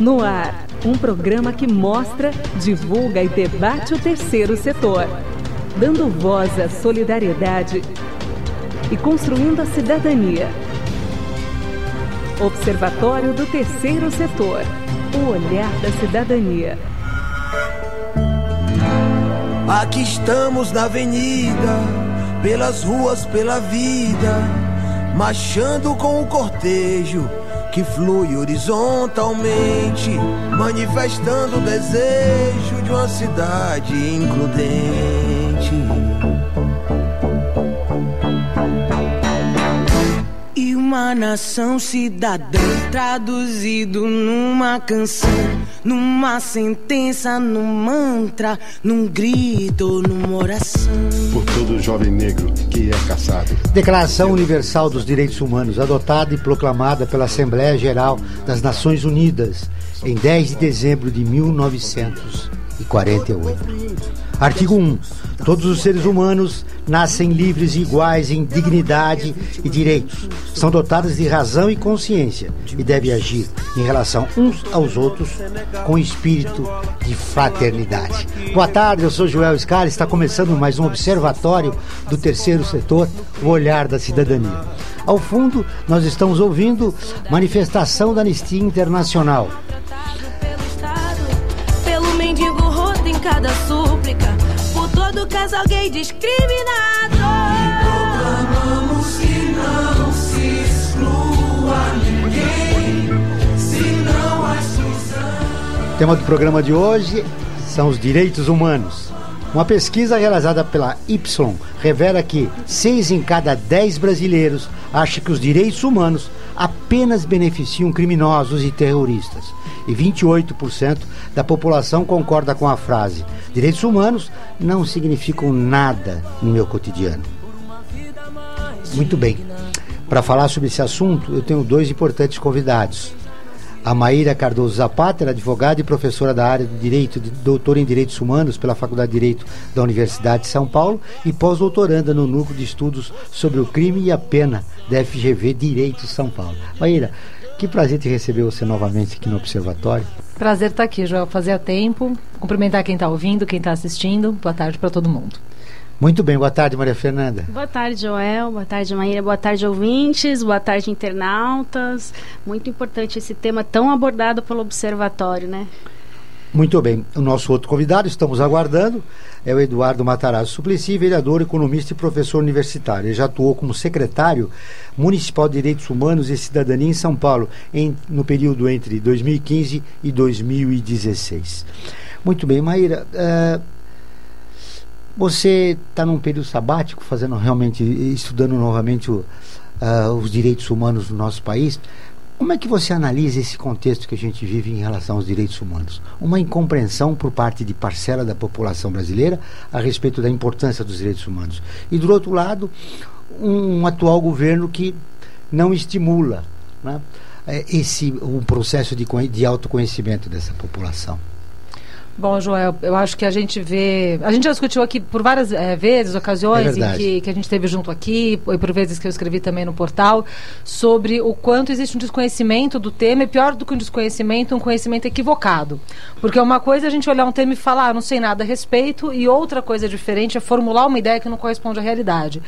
No ar, um programa que mostra, divulga e debate o terceiro setor, dando voz à solidariedade e construindo a cidadania. Observatório do Terceiro Setor. O olhar da cidadania. Aqui estamos na avenida, pelas ruas, pela vida, marchando com o cortejo que flui horizontalmente, manifestando o desejo de uma cidade includente. Uma nação cidadã traduzido numa canção, numa sentença, num mantra, num grito, numa oração. Por todo jovem negro que é caçado. Declaração Universal dos Direitos Humanos, adotada e proclamada pela Assembleia Geral das Nações Unidas em 10 de dezembro de 1948. Artigo 1. Todos os seres humanos nascem livres e iguais em dignidade e direitos. São dotados de razão e consciência e devem agir em relação uns aos outros com espírito de fraternidade. Boa tarde, eu sou Joel Scar. Está começando mais um observatório do terceiro setor, o olhar da cidadania. Ao fundo, nós estamos ouvindo manifestação da Anistia Internacional. Pelo mendigo roto em cada por todo casal gay discriminado. Proclamamos que não se exclua ninguém, senão a exclusão. O tema do programa de hoje são os direitos humanos. Uma pesquisa realizada pela Y revela que seis em cada dez brasileiros acham que os direitos humanos apenas beneficiam criminosos e terroristas. E 28% da população concorda com a frase: direitos humanos não significam nada no meu cotidiano. Muito bem. Para falar sobre esse assunto, eu tenho dois importantes convidados. A Maíra Cardoso Zapata, ela é advogada e professora da área de Direito, doutora em Direitos Humanos pela Faculdade de Direito da Universidade de São Paulo e pós-doutoranda no Núcleo de Estudos sobre o Crime e a Pena da FGV Direito São Paulo. Maíra, que prazer te receber você novamente aqui no Observatório. Prazer estar aqui, Joel. Fazia tempo. Cumprimentar quem está ouvindo, quem está assistindo. Boa tarde para todo mundo. Muito bem, boa tarde, Maria Fernanda. Boa tarde, Joel. Boa tarde, Maíra. Boa tarde, ouvintes. Boa tarde, internautas. Muito importante esse tema tão abordado pelo Observatório, né? Muito bem. O nosso outro convidado, estamos aguardando, é o Eduardo Matarazzo Suplicy, vereador, economista e professor universitário. Ele já atuou como secretário municipal de Direitos Humanos e Cidadania em São Paulo, em- no período entre 2015 e 2016. Muito bem, Maíra. eh, você está num período sabático, fazendo realmente, estudando novamente o- ah, os direitos humanos no nosso país. Como é que você analisa esse contexto que a gente vive em relação aos direitos humanos? Uma incompreensão por parte de parcela da população brasileira a respeito da importância dos direitos humanos. E, do outro lado, um, atual governo que não estimula né, eh, esse um processo de, de autoconhecimento dessa população. Bom, Joel, eu acho que a gente vê. A gente já discutiu aqui por várias eh, vezes, É ocasiões em verdade. que, que a gente esteve junto aqui, e por vezes que eu escrevi também no portal, sobre o quanto existe um desconhecimento do tema, e pior do que um desconhecimento, um conhecimento equivocado. Porque uma coisa é a gente olhar um tema e falar, ah, não sei nada a respeito, e outra coisa diferente é formular uma ideia que não corresponde à realidade.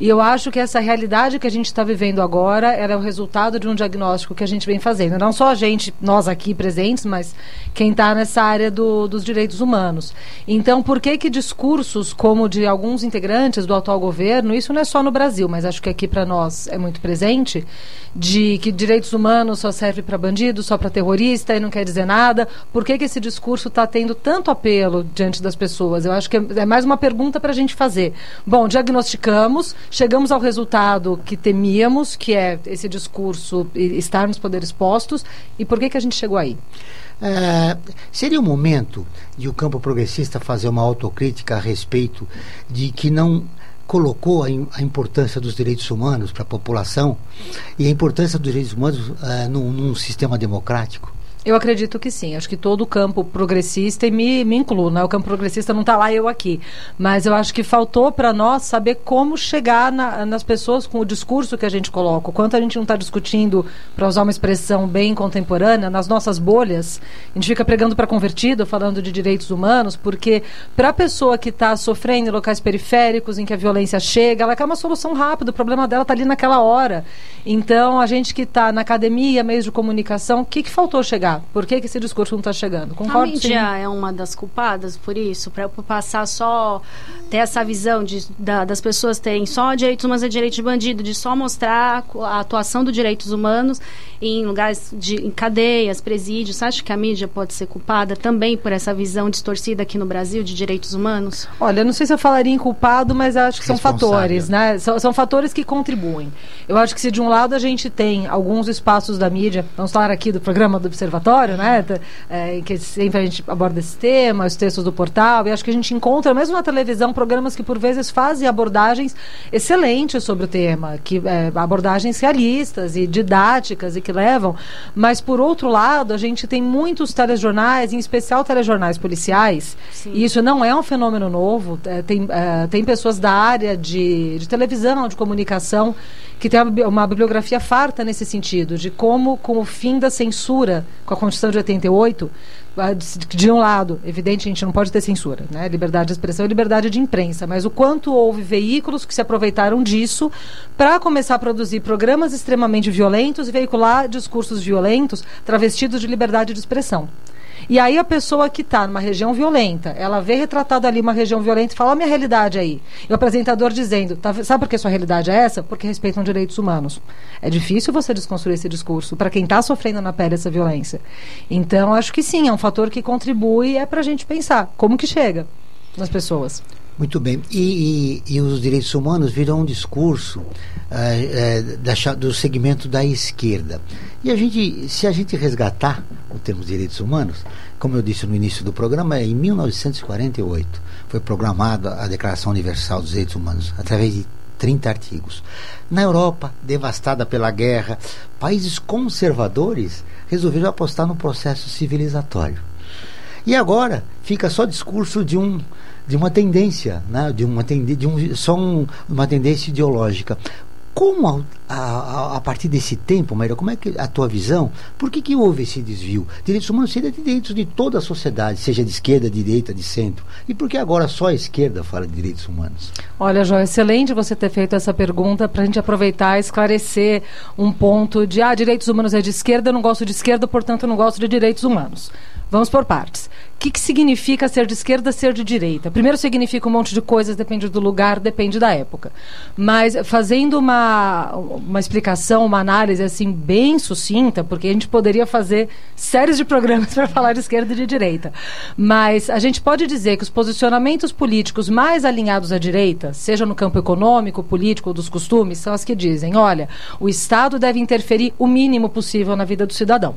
E eu acho que essa realidade que a gente está vivendo agora é o resultado de um diagnóstico que a gente vem fazendo. Não só a gente, nós aqui presentes, mas quem está nessa área do- dos direitos humanos. Então, por que que discursos como de alguns integrantes do atual governo, isso não é só no Brasil, mas acho que aqui para nós é muito presente, de que direitos humanos só serve para bandido, só para terrorista e não quer dizer nada. Por que que esse discurso está tendo tanto apelo diante das pessoas? Eu acho que é, mais uma pergunta para a gente fazer. Bom, diagnosticamos, chegamos ao resultado que temíamos, que é esse discurso estar nos poderes postos, e por que que a gente chegou aí? É, seria o momento de o campo progressista fazer uma autocrítica a respeito de que não colocou a, a importância dos direitos humanos para a população e a importância dos direitos humanos eh, num, num sistema democrático? Eu acredito que sim. Acho que todo o campo progressista, e me, me incluo, né? O campo progressista não está lá, eu aqui. Mas eu acho que faltou para nós saber como chegar na, nas pessoas com o discurso que a gente coloca. Quanto a gente não está discutindo, para usar uma expressão bem contemporânea, nas nossas bolhas. A gente fica pregando para convertido, falando de direitos humanos, porque para a pessoa que está sofrendo em locais periféricos, em que a violência chega, ela quer uma solução rápida. O problema dela está ali naquela hora. Então, a gente que está na academia, meios de comunicação, o que, que faltou chegar? Por que, que esse discurso não está chegando? A Concordo mídia sim. é uma das culpadas por isso, para passar só ter essa visão de, da- das pessoas terem só direitos humanos é direito de bandido, de só mostrar a atuação dos direitos humanos em lugares de em cadeias, presídios. Você acha que a mídia pode ser culpada também por essa visão distorcida aqui no Brasil de direitos humanos? Olha, eu não sei se eu falaria em culpado, mas eu acho que são fatores, né? São, são fatores que contribuem. Eu acho que se de um lado a gente tem alguns espaços da mídia, vamos falar aqui do programa do Observatório, né? É, em que sempre a gente aborda esse tema, os textos do portal, e acho que a gente encontra, mesmo na televisão, programas que por vezes fazem abordagens excelentes sobre o tema, que é, abordagens realistas e didáticas e que levam, mas por outro lado, a gente tem muitos telejornais, em especial telejornais policiais, Sim. e isso não é um fenômeno novo. é, tem, é, tem pessoas da área de, de televisão, de comunicação, que tem uma, bi- uma bibliografia farta nesse sentido, de como, com o fim da censura, com a Constituição de 88, ah, de de um lado, evidente, a gente não pode ter censura, né? Liberdade de expressão e liberdade de imprensa, mas o quanto houve veículos que se aproveitaram disso para começar a produzir programas extremamente violentos e veicular discursos violentos travestidos de liberdade de expressão. E aí a pessoa que está numa região violenta, ela vê retratada ali uma região violenta e fala, a minha realidade aí. E o apresentador dizendo, "Tá sabe por que sua realidade é essa? Porque respeitam direitos humanos. É difícil você desconstruir esse discurso para quem está sofrendo na pele essa violência. Então, acho que sim, é um fator que contribui é para a gente pensar como que chega nas pessoas. Muito bem. E, e- e os direitos humanos viram um discurso eh, eh, da do segmento da esquerda. E a gente, se a gente resgatar o termo direitos humanos, como eu disse no início do programa, é em 1948 foi programada a Declaração Universal dos Direitos Humanos através de 30 artigos. Na Europa, devastada pela guerra, países conservadores resolveram apostar no processo civilizatório. E agora fica só discurso de um de uma tendência, né? de uma de um, só um- uma tendência ideológica. Como a, a, a partir desse tempo, Maíra, como é que a tua visão? Por que, que houve esse desvio? Direitos humanos seriam direitos de toda a sociedade, seja de esquerda, de direita, de centro. E por que agora só a esquerda fala de direitos humanos? Olha, Jó, excelente você ter feito essa pergunta para a gente aproveitar e esclarecer um ponto de, ah, direitos humanos é de esquerda, eu não gosto de esquerda, portanto eu não gosto de direitos humanos. Vamos por partes. Que, que significa ser de esquerda, ser de direita? Primeiro significa um monte de coisas, depende do lugar, depende da época. Mas fazendo uma, uma explicação, uma análise assim bem sucinta, porque a gente poderia fazer séries de programas para falar de esquerda e de direita. Mas a gente pode dizer que os posicionamentos políticos mais alinhados à direita, seja no campo econômico, político ou dos costumes, são as que dizem: olha, o Estado deve interferir o mínimo possível na vida do cidadão.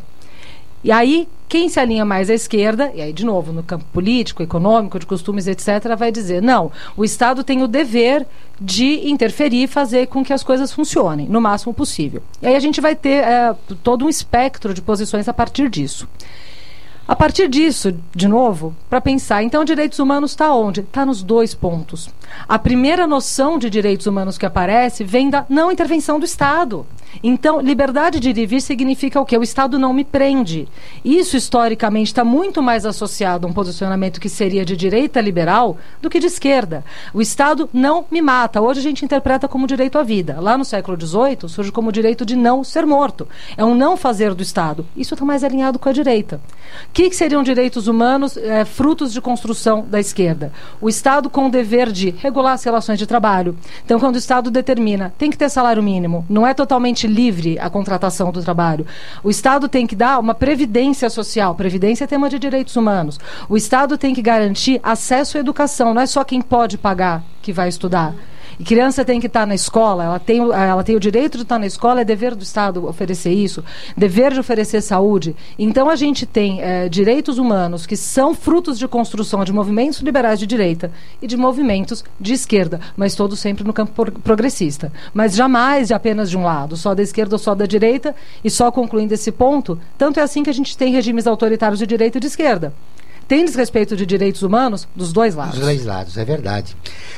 E aí, quem se alinha mais à esquerda, e aí, de novo, no campo político, econômico, de costumes, etc., vai dizer: não, o Estado tem o dever de interferir e fazer com que as coisas funcionem, no máximo possível. E aí a gente vai ter eh, todo um espectro de posições a partir disso. A partir disso, de novo, para pensar, então direitos humanos está onde? Está nos dois pontos. A primeira noção de direitos humanos que aparece vem da não intervenção do Estado. Então, liberdade de ir e vir significa o quê? O Estado não me prende. Isso, historicamente, está muito mais associado a um posicionamento que seria de direita liberal do que de esquerda. O Estado não me mata. Hoje a gente interpreta como direito à vida. Lá no século XVIII, surge como direito de não ser morto. É um não fazer do Estado. Isso está mais alinhado com a direita. O que, que seriam direitos humanos eh, frutos de construção da esquerda? O Estado com o dever de regular as relações de trabalho. Então, quando o Estado determina, tem que ter salário mínimo, não é totalmente livre a contratação do trabalho. O Estado tem que dar uma previdência social. Previdência é tema de direitos humanos. O Estado tem que garantir acesso à educação. Não é só quem pode pagar que vai estudar. E criança tem que estar na escola, ela tem, o- ela tem o direito de estar na escola, é dever do Estado oferecer isso, dever de oferecer saúde. Então a gente tem eh, direitos humanos que são frutos de construção de movimentos liberais de direita e de movimentos de esquerda, mas todos sempre no campo progressista. Mas jamais de apenas de um lado, só da esquerda ou só da direita, e só concluindo esse ponto, tanto é assim que a gente tem regimes autoritários de direita e de esquerda. Tem desrespeito de direitos humanos dos dois lados. Dos dois lados, é verdade.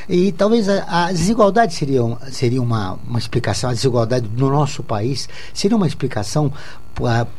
E talvez a, a desigualdade seria, seria uma, uma explicação, a desigualdade no nosso país seria uma explicação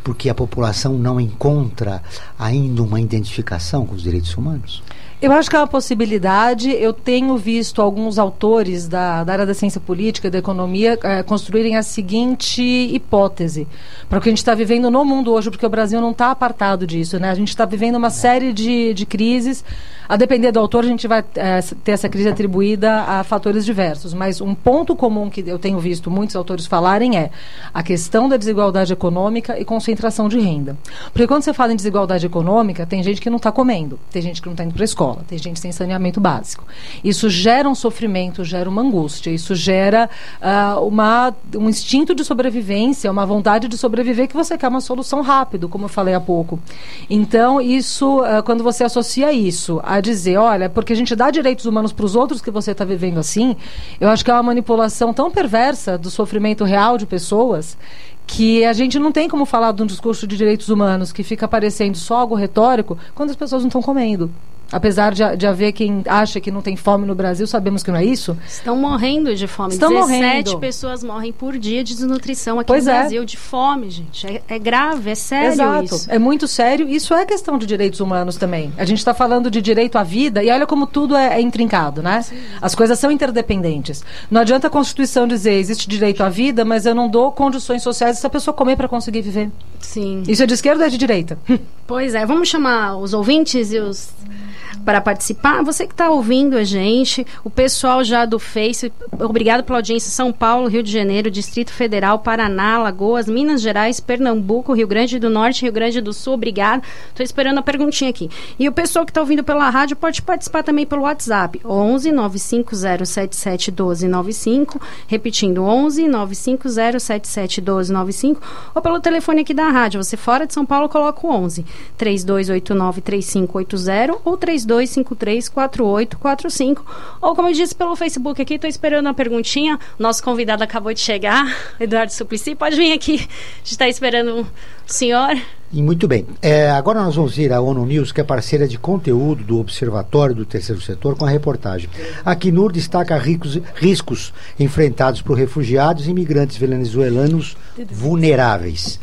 porque a população não encontra ainda uma identificação com os direitos humanos? Eu acho que é uma possibilidade. Eu tenho visto alguns autores da, da área da ciência política da economia eh, construírem a seguinte hipótese para o que a gente está vivendo no mundo hoje, porque o Brasil não está apartado disso. Né? A gente está vivendo uma série de, de crises. A depender do autor, a gente vai eh, ter essa crise atribuída a fatores diversos. Mas um ponto comum que eu tenho visto muitos autores falarem é a questão da desigualdade econômica e concentração de renda. Porque quando você fala em desigualdade econômica, tem gente que não está comendo, tem gente que não está indo para a escola, tem gente sem saneamento básico. Isso gera um sofrimento, gera uma angústia, isso gera ah, uma, um instinto de sobrevivência, uma vontade de sobreviver que você quer uma solução rápido, como eu falei há pouco. Então, isso, ah, quando você associa isso a dizer, olha, porque a gente dá direitos humanos para os outros que você está vivendo assim, eu acho que é uma manipulação tão perversa do sofrimento real de pessoas que a gente não tem como falar de um discurso de direitos humanos que fica parecendo só algo retórico quando as pessoas não estão comendo. Apesar de, de haver quem acha que não tem fome no Brasil, sabemos que não é isso. Estão morrendo de fome. Estão 17 morrendo. pessoas morrem por dia de desnutrição aqui Pois no é. Brasil, de fome, gente. É, é grave, é sério Exato. isso. É muito sério. Isso é questão de direitos humanos também. A gente está falando de direito à vida e olha como tudo é, é intrincado, né? As coisas são interdependentes. Não adianta a Constituição dizer existe direito à vida, mas eu não dou condições sociais essa pessoa comer para conseguir viver. Sim. Isso é de esquerda ou é de direita? Pois é, vamos chamar os ouvintes e os para participar. Você que está ouvindo a gente, o pessoal já do Face, obrigado pela audiência. São Paulo, Rio de Janeiro, Distrito Federal, Paraná, Lagoas, Minas Gerais, Pernambuco, Rio Grande do Norte, Rio Grande do Sul. Obrigado. Estou esperando a perguntinha aqui. E o pessoal que está ouvindo pela rádio pode participar também pelo WhatsApp. 11 95077 1295. Repetindo, 11 95077 1295. Ou pelo telefone aqui da rádio. Você fora de São Paulo, coloca o 11 3289 3580 ou 3253 4845. Ou como eu disse pelo Facebook aqui, estou esperando a perguntinha. Nosso convidado acabou de chegar, Eduardo Suplicy. Pode vir aqui. A gente está esperando o senhor. E muito bem. É, agora nós vamos ir à ONU News, que é parceira de conteúdo do Observatório do Terceiro Setor, com a reportagem. A Acnur destaca ricos- riscos enfrentados por refugiados e imigrantes venezuelanos vulneráveis.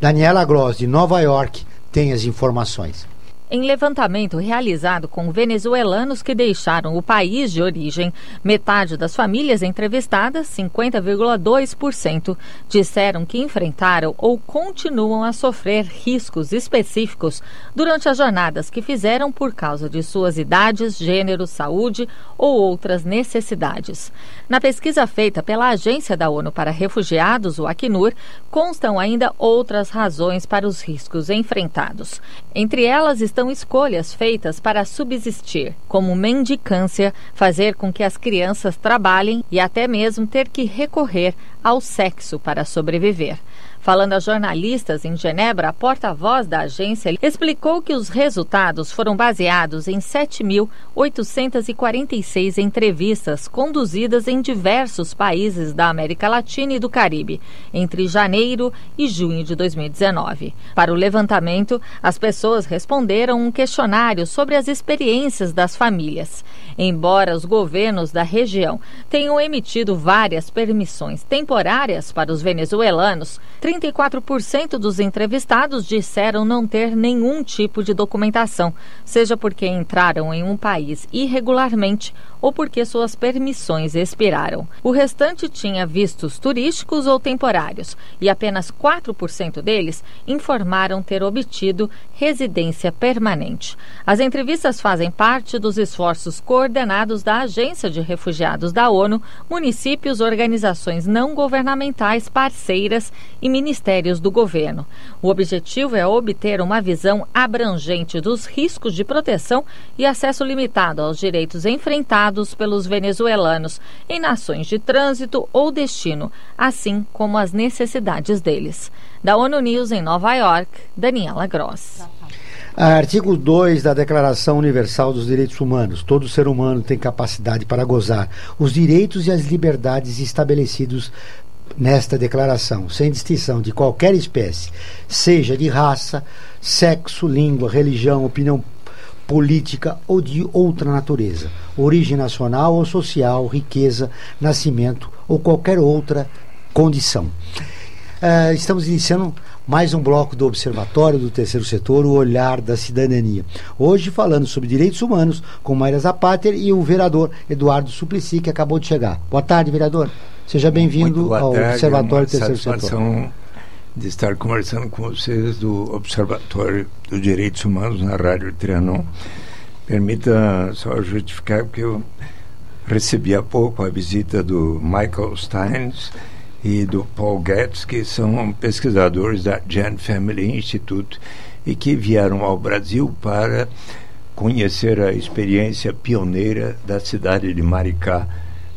Daniela Gross, de Nova York, tem as informações. Em levantamento realizado com venezuelanos que deixaram o país de origem, metade das famílias entrevistadas, 50,2%, disseram que enfrentaram ou continuam a sofrer riscos específicos durante as jornadas que fizeram por causa de suas idades, gênero, saúde ou outras necessidades. Na pesquisa feita pela Agência da ONU para Refugiados, o Acnur, constam ainda outras razões para os riscos enfrentados. Entre elas estão escolhas feitas para subsistir, como mendicância, fazer com que as crianças trabalhem e até mesmo ter que recorrer ao sexo para sobreviver. Falando a jornalistas em Genebra, a porta-voz da agência explicou que os resultados foram baseados em 7.846 entrevistas conduzidas em diversos países da América Latina e do Caribe, entre janeiro e junho de 2019. Para o levantamento, as pessoas responderam um questionário sobre as experiências das famílias. Embora os governos da região tenham emitido várias permissões temporárias para os venezuelanos, 34% dos entrevistados disseram não ter nenhum tipo de documentação, seja porque entraram em um país irregularmente ou porque suas permissões expiraram. O restante tinha vistos turísticos ou temporários, e apenas 4% deles informaram ter obtido residência permanente. As entrevistas fazem parte dos esforços coordenados da Agência de Refugiados da ONU, municípios, organizações não governamentais parceiras e ministérios do governo. O objetivo é obter uma visão abrangente dos riscos de proteção e acesso limitado aos direitos enfrentados pelos venezuelanos em nações de trânsito ou destino, assim como as necessidades deles. Da ONU News em Nova York, Daniela Gross. Artigo 2 da Declaração Universal dos Direitos Humanos. Todo ser humano tem capacidade para gozar os direitos e as liberdades estabelecidos nesta declaração, sem distinção de qualquer espécie, seja de raça, sexo, língua, religião, opinião política ou de outra natureza, origem nacional ou social, riqueza, nascimento ou qualquer outra condição. Uh, estamos iniciando mais um bloco do Observatório do Terceiro Setor, o Olhar da Cidadania. Hoje falando sobre direitos humanos com Mayra Zapater e o vereador Eduardo Suplicy, que acabou de chegar. Boa tarde, vereador. Seja bem-vindo ao tarde, Observatório do Terceiro satisfação Setor. de estar conversando com vocês do Observatório dos Direitos Humanos na Rádio Trianon. Permita só justificar que eu recebi há pouco a visita do Michael Steins e do Paul Getz, que são pesquisadores da Gen Family Institute e que vieram ao Brasil para conhecer a experiência pioneira da cidade de Maricá.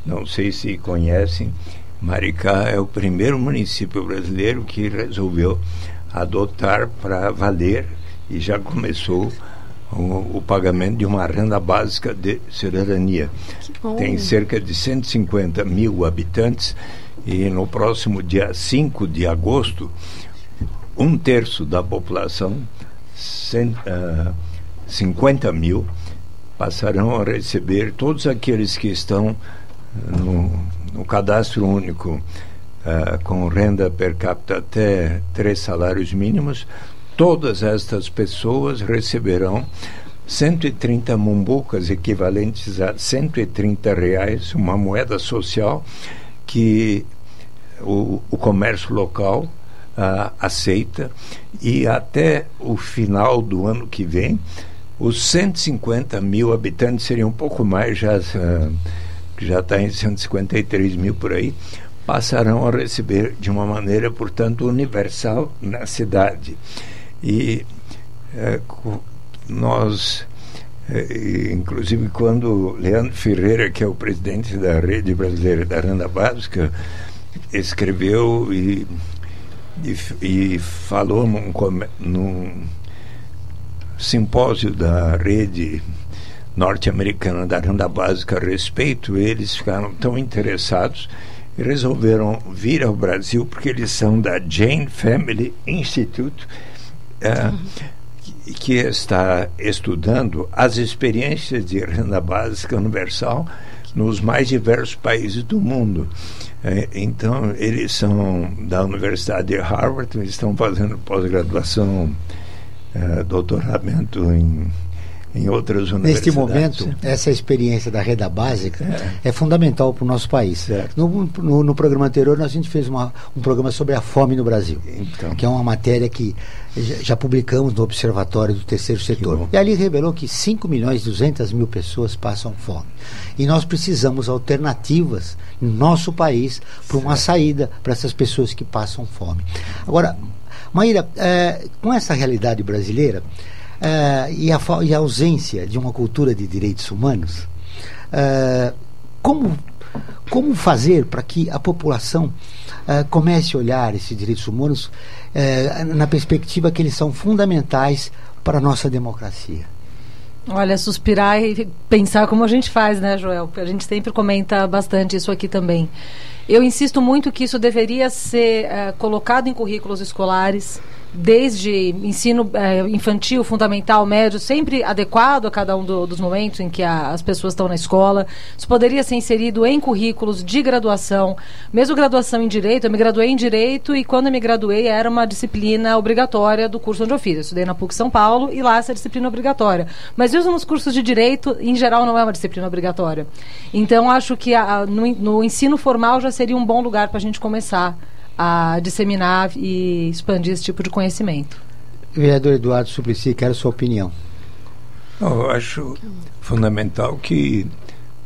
Não sei se conhecem, Maricá é o primeiro município brasileiro que resolveu adotar para valer e já começou o, o, pagamento de uma renda básica de cidadania. Tem cerca de 150 mil habitantes e no próximo dia 5 de agosto, um terço da população, cent, uh, 50 mil, passarão a receber todos aqueles que estão no, no cadastro único uh, com renda per capita até três salários mínimos, todas estas pessoas receberão 130 mumbucas, equivalentes a 130 reais, uma moeda social que o, o comércio local uh, aceita. E até o final do ano que vem os 150 mil habitantes seriam um pouco mais, já, uh, já está em 153 mil por aí, passarão a receber de uma maneira, portanto, universal na cidade. E uh, nós inclusive quando Leandro Ferreira, que é o presidente da Rede Brasileira da Renda Básica, escreveu e, e, e falou num, num simpósio da Rede Norte-Americana da Renda Básica a respeito, eles ficaram tão interessados e resolveram vir ao Brasil porque eles são da Jane Family Institute. Uh, que está estudando as experiências de renda básica universal nos mais diversos países do mundo. É, então, eles são da Universidade de Harvard, estão fazendo pós-graduação, é, doutoramento em em outras universidades. Neste momento, essa experiência da renda básica é, é fundamental para o nosso país. No, no, no, programa anterior, nós, a gente fez uma, um programa sobre a fome no Brasil, então. que é uma matéria que já, publicamos no Observatório do Terceiro Setor. E ali revelou que 5 milhões e 200 mil pessoas passam fome. E nós precisamos alternativas no nosso país para uma saída para essas pessoas que passam fome. Agora, Maíra, é, com essa realidade brasileira, uh, e, a, e, a, ausência de uma cultura de direitos humanos, uh, como, como fazer para que a população uh, comece a olhar esses direitos humanos na perspectiva que eles são fundamentais para a nossa democracia? Olha, suspirar e pensar como a gente faz, né, Joel? A gente sempre comenta bastante isso aqui também. Eu insisto muito que isso deveria ser colocado em currículos escolares, desde ensino é, infantil, fundamental, médio, sempre adequado a cada um do, dos momentos em que a, as pessoas estão na escola. Isso poderia ser inserido em currículos de graduação, mesmo graduação em direito. Eu me graduei em direito e quando eu me graduei era uma disciplina obrigatória do curso onde eu fiz. Eu estudei na PUC São Paulo e lá essa disciplina obrigatória. Mas mesmo nos cursos de direito, em geral, não é uma disciplina obrigatória. Então, acho que a, no, no ensino formal já seria um bom lugar para a gente começar a disseminar e expandir esse tipo de conhecimento. Vereador Eduardo Suplicy, quero sua opinião. Eu acho fundamental que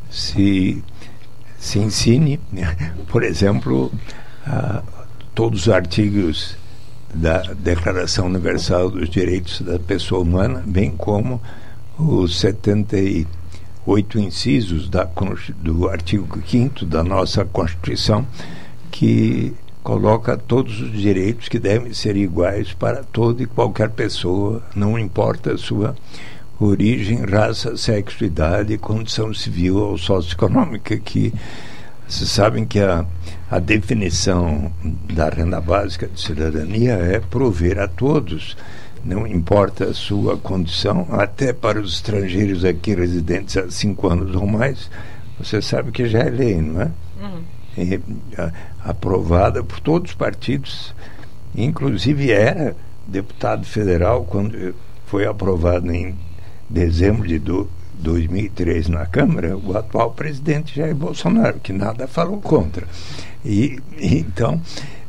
se, se ensine, por exemplo, todos os artigos da Declaração Universal dos Direitos da Pessoa Humana, bem como os 78 incisos da, do artigo 5 da nossa Constituição, que coloca todos os direitos que devem ser iguais para toda e qualquer pessoa, não importa a sua origem, raça, sexo, idade, condição civil ou socioeconômica, que vocês sabem que a, a definição da renda básica de cidadania é prover a todos, não importa a sua condição, até para os estrangeiros aqui residentes há cinco anos ou mais, você sabe que já é lei, não é? Uhum aprovada por todos os partidos, inclusive era deputado federal quando foi aprovado em dezembro de do, 2003 na Câmara, o atual presidente Jair Bolsonaro, que nada falou contra. E, e então,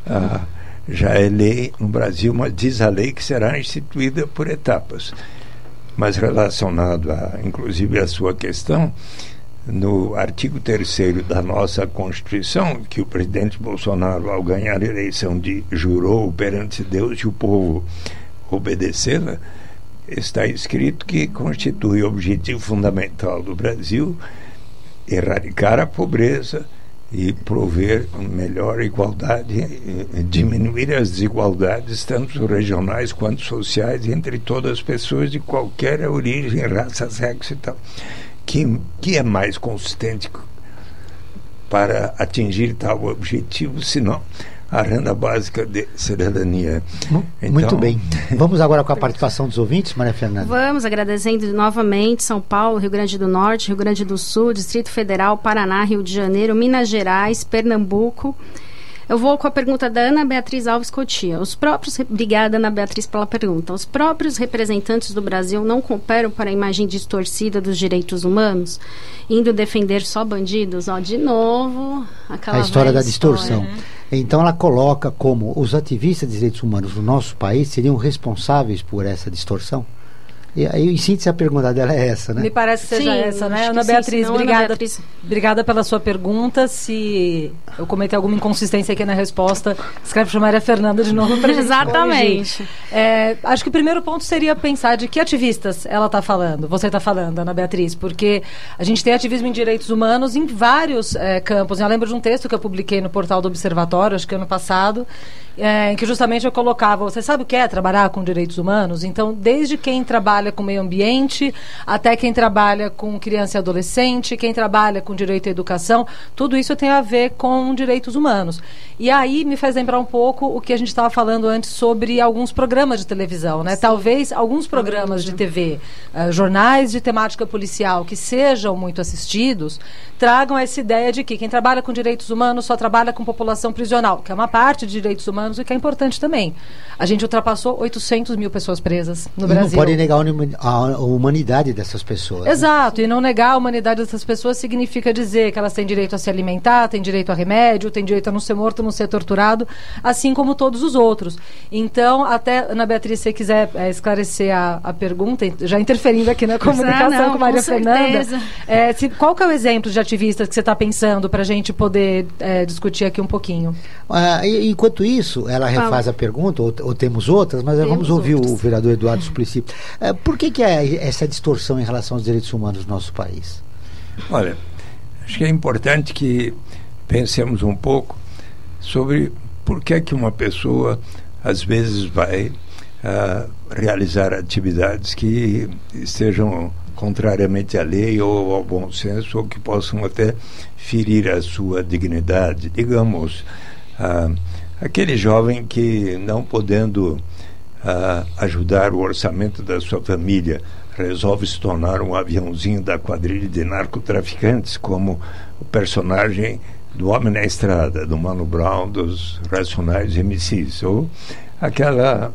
ah, já é lei no Brasil, mas diz a lei que será instituída por etapas. Mas relacionado a, inclusive, a sua questão, no artigo 3 da nossa Constituição, que o presidente Bolsonaro, ao ganhar a eleição, de, jurou perante Deus e o povo obedecê-la, está escrito que constitui o objetivo fundamental do Brasil erradicar a pobreza e prover melhor igualdade, diminuir as desigualdades, tanto regionais quanto sociais, entre todas as pessoas de qualquer origem, raça, sexo e tal que, que é mais consistente para atingir tal objetivo, senão a renda básica de cidadania. Então, Muito bem. Vamos agora com a participação dos ouvintes, Maria Fernanda. Vamos, agradecendo novamente São Paulo, Rio Grande do Norte, Rio Grande do Sul, Distrito Federal, Paraná, Rio de Janeiro, Minas Gerais, Pernambuco. Eu vou com a pergunta da Ana Beatriz Alves Cotia. Os próprios, obrigada Ana Beatriz pela pergunta. Os próprios representantes do Brasil não cooperam para a imagem distorcida dos direitos humanos, indo defender só bandidos? Ó, de novo, aquela a história da distorção. Então ela coloca como os ativistas de direitos humanos no nosso país seriam responsáveis por essa distorção? E aí, em síntese, a pergunta dela é essa, né? Me parece que seja Sim, essa, né? Ana que sim, Beatriz, senão, Ana obrigada, Beatriz- obrigada pela sua pergunta. Se eu cometer alguma inconsistência aqui na resposta, escreve para Maria Fernanda de novo para Exatamente. É, acho que o primeiro ponto seria pensar de que ativistas ela está falando, você está falando, Ana Beatriz, porque a gente tem ativismo em direitos humanos em vários é, campos. Eu lembro de um texto que eu publiquei no portal do Observatório, acho que ano passado, é, em que justamente eu colocava, você sabe o que é trabalhar com direitos humanos? Então, desde quem trabalha com meio ambiente, até quem trabalha com criança e adolescente, quem trabalha com direito à educação, tudo isso tem a ver com direitos humanos. E aí me faz lembrar um pouco o que a gente estava falando antes sobre alguns programas de televisão, né? Talvez alguns programas de TV, eh, jornais de temática policial que sejam muito assistidos, tragam essa ideia de que quem trabalha com direitos humanos só trabalha com população prisional, que é uma parte de direitos humanos e que é importante também. A gente ultrapassou 800 mil pessoas presas no E Brasil. não pode negar a humanidade dessas pessoas. né? Exato, e não negar a humanidade dessas pessoas significa dizer que elas têm direito a se alimentar, têm direito a remédio, têm direito a não ser morto, não ser torturado, assim como todos os outros. Então, até, Ana Beatriz, se você quiser eh, esclarecer a, a pergunta, já interferindo aqui na comunicação não, com Maria com Fernanda, eh, se- qual que é o exemplo de ativistas que você está pensando para a gente poder eh, discutir aqui um pouquinho? Ah, e- enquanto isso, ela refaz a pergunta, ou, ou temos outras, mas Temos vamos ouvir o vereador Eduardo Suplicy. Eh, por que, que é essa distorção em relação aos direitos humanos no nosso país? Olha, acho que é importante que pensemos um pouco sobre por que, que uma pessoa às vezes vai ah, realizar atividades que estejam contrariamente à lei ou ao bom senso ou que possam até ferir a sua dignidade. Digamos, ah, aquele jovem que não podendo ah, ajudar o orçamento da sua família resolve se tornar um aviãozinho da quadrilha de narcotraficantes, como o personagem do Homem na Estrada, do Mano Brown, dos Racionais MCs, ou aquela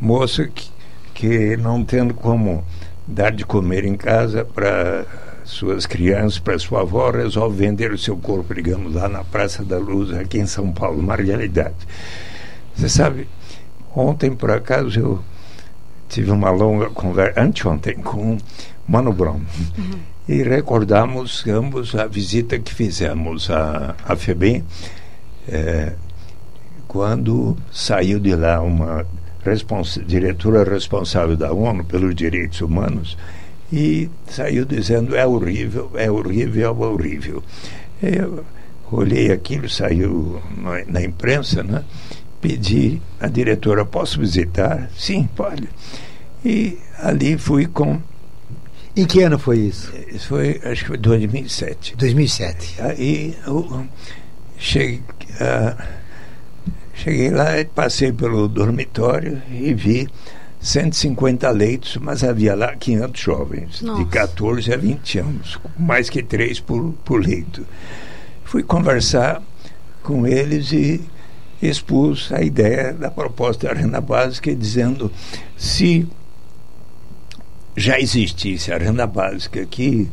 moça que, que não tendo como dar de comer em casa para suas crianças, para sua avó, resolve vender o seu corpo, digamos, lá na Praça da Luz, aqui em São Paulo, uma realidade. Você sabe, ontem, por acaso, eu tive uma longa conversa, anteontem, com Mano Brown. E recordamos ambos a visita que fizemos à, à FEBEM, eh, quando saiu de lá uma respons diretora responsável da ONU pelos direitos humanos e saiu dizendo é horrível, é horrível, é horrível. Eu olhei aquilo, saiu na, imprensa, né? Pedi à diretora, posso visitar? Sim, pode. E ali fui com Em que ano foi isso? isso foi, acho que foi 2007. 2007. Aí eu cheguei, ah, cheguei lá, e passei pelo dormitório e vi 150 leitos, mas havia lá 500 jovens, de Nossa. 14 a 20 anos, mais que três por, por leito. Fui conversar com eles e expus a ideia da proposta da renda básica, dizendo se já existisse a renda básica aqui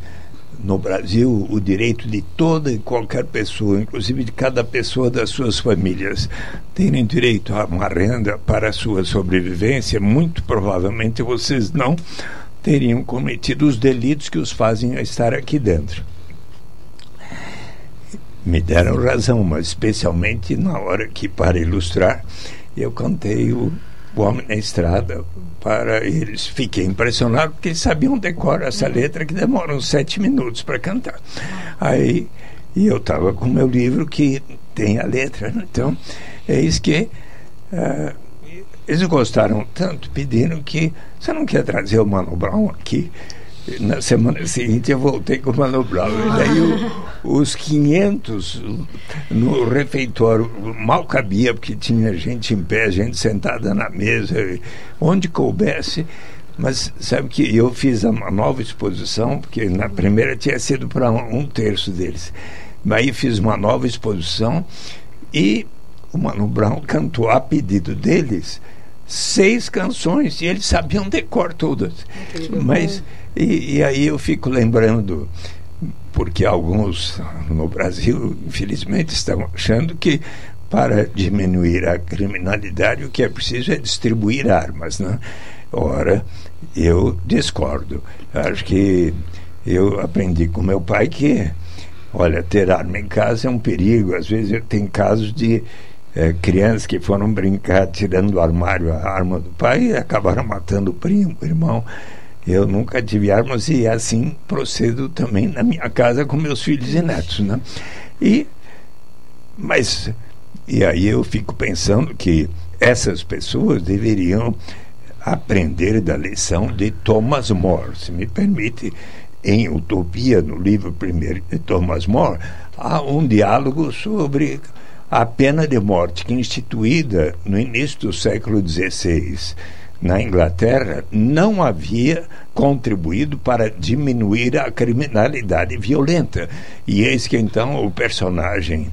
no Brasil, o direito de toda e qualquer pessoa, inclusive de cada pessoa das suas famílias, terem direito a uma renda para a sua sobrevivência, muito provavelmente vocês não teriam cometido os delitos que os fazem estar aqui dentro. Me deram razão, mas especialmente na hora que, para ilustrar, eu cantei o, o Homem na Estrada para eles. Fiquei impressionado porque eles sabiam decorar essa letra que demora uns sete minutos para cantar. Aí, e eu estava com o meu livro que tem a letra, né? então, é isso que. ah, eles gostaram tanto, pediram que você não quer trazer o Mano Brown aqui? Na semana seguinte eu voltei com o Mano Brown. E daí o- os 500 no refeitório mal cabia, porque tinha gente em pé, gente sentada na mesa, onde coubesse. Mas sabe que eu fiz uma nova exposição, porque na primeira tinha sido para um, um terço deles. Aí fiz uma nova exposição e o Mano Brown cantou a pedido deles seis canções e eles sabiam decor todas. Mas e, e aí eu fico lembrando porque alguns no Brasil, infelizmente, estão achando que para diminuir a criminalidade o que é preciso é distribuir armas, né? Ora, eu discordo. Acho que eu aprendi com meu pai que, olha, ter arma em casa é um perigo. Às vezes eu tenho casos de eh, crianças que foram brincar tirando do armário a arma do pai e acabaram matando o primo, o irmão. Eu nunca tive armas e assim procedo também na minha casa com meus filhos e netos, né? E mas e aí eu fico pensando que essas pessoas deveriam aprender da lição de Thomas More, se me permite, em Utopia, no livro primeiro de Thomas More, há um diálogo sobre a pena de morte que instituída no início do século XVI na Inglaterra não havia contribuído para diminuir a criminalidade violenta. E eis que então o personagem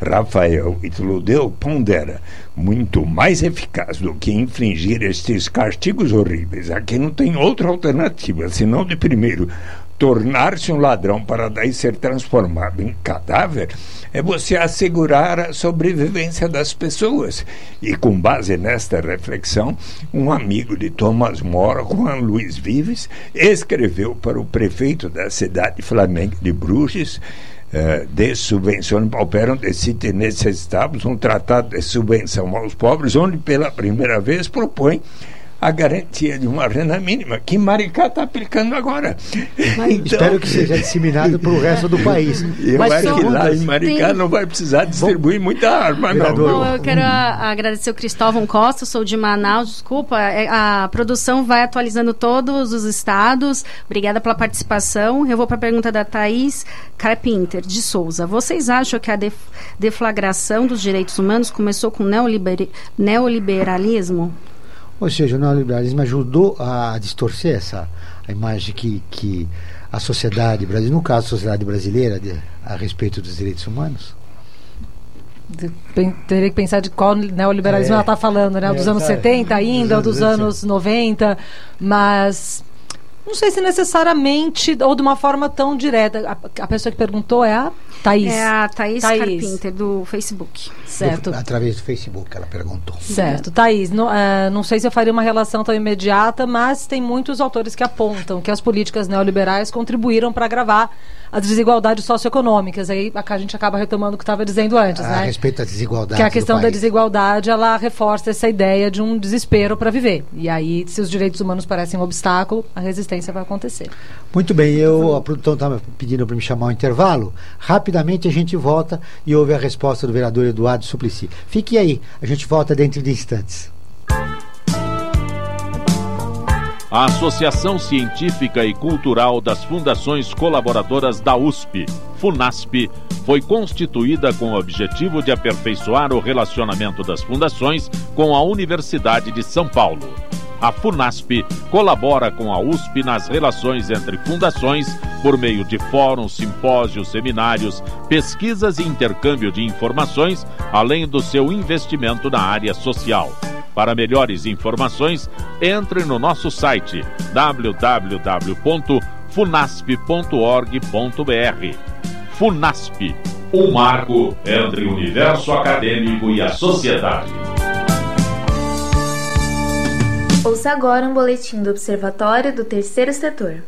Rafael Itludeu pondera muito mais eficaz do que infligir estes castigos horríveis. Aqui não tem outra alternativa, senão de primeiro tornar-se um ladrão para daí ser transformado em cadáver, é você assegurar a sobrevivência das pessoas. E com base nesta reflexão, um amigo de Thomas More, Juan Luiz Vives, escreveu para o prefeito da cidade flamenga de Bruges eh, de subvenção pauperam de sítio necessitados, um tratado de subvenção aos pobres, onde pela primeira vez propõe a garantia de uma renda mínima, que Maricá está aplicando agora. Então, Espero que seja disseminado para o resto do país. Eu Mas acho que lá em Maricá Tem- não vai precisar distribuir muita arma, não. Bom, eu quero a- agradecer o Cristóvão Costa, sou de Manaus, desculpa. é, A produção vai atualizando todos os estados. Obrigada pela participação. Eu vou para a pergunta da Thaís Carpinter, de Souza. Vocês acham que a def- deflagração dos direitos humanos começou com o neoliber- neoliberalismo? Ou seja, o neoliberalismo ajudou a distorcer essa a imagem que, que a sociedade brasileira, no caso a sociedade brasileira, de- a respeito dos direitos humanos? Teria que pensar de qual neoliberalismo É. ela está falando, né? Dos É, anos tá. 70 ainda, Dos dos anos 90, mas Não sei se necessariamente ou de uma forma tão direta. A, a pessoa que perguntou é a Thaís. É a Thaís, Thaís. Carpinter, do Facebook. Certo. Do- através do Facebook, ela perguntou. Certo. Thaís, não, eh, não sei se eu faria uma relação tão imediata, mas tem muitos autores que apontam que as políticas neoliberais contribuíram para agravar as desigualdades socioeconômicas. Aí a gente acaba retomando o que estava dizendo antes, A né? respeito da desigualdade. Que a questão da desigualdade, ela reforça essa ideia de um desespero para viver. E aí, se os direitos humanos parecem um obstáculo, a resistência vai acontecer. Muito bem, eu, a produção estava pedindo para me chamar um intervalo. Rapidamente a gente volta e ouve a resposta do vereador Eduardo Suplicy. Fique aí, a gente volta dentro de instantes. A Associação Científica e Cultural das Fundações Colaboradoras da USP, FUNASP, foi constituída com o objetivo de aperfeiçoar o relacionamento das fundações com a Universidade de São Paulo. A FUNASP colabora com a USP nas relações entre fundações por meio de fóruns, simpósios, seminários, pesquisas e intercâmbio de informações, além do seu investimento na área social. Para melhores informações, entre no nosso site www.funasp.org.br. Funasp, um marco entre o universo acadêmico e a sociedade. Ouça agora um boletim do Observatório do Terceiro Setor.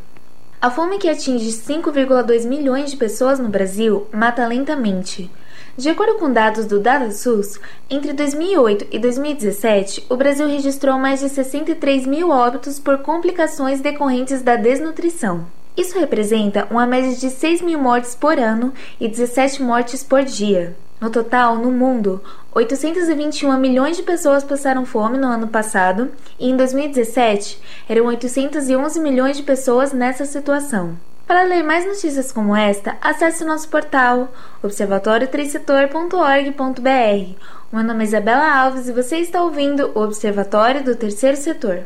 A fome que atinge 5,2 milhões de pessoas no Brasil mata lentamente. De acordo com dados do DataSUS, entre 2008 e 2017, o Brasil registrou mais de 63 mil óbitos por complicações decorrentes da desnutrição. Isso representa uma média de 6 mil mortes por ano e 17 mortes por dia. No total, no mundo, 821 milhões de pessoas passaram fome no ano passado e em 2017 eram 811 milhões de pessoas nessa situação. Para ler mais notícias como esta, acesse o nosso portal observatório3setor.org.br. Meu nome é Isabela Alves e você está ouvindo o Observatório do Terceiro Setor.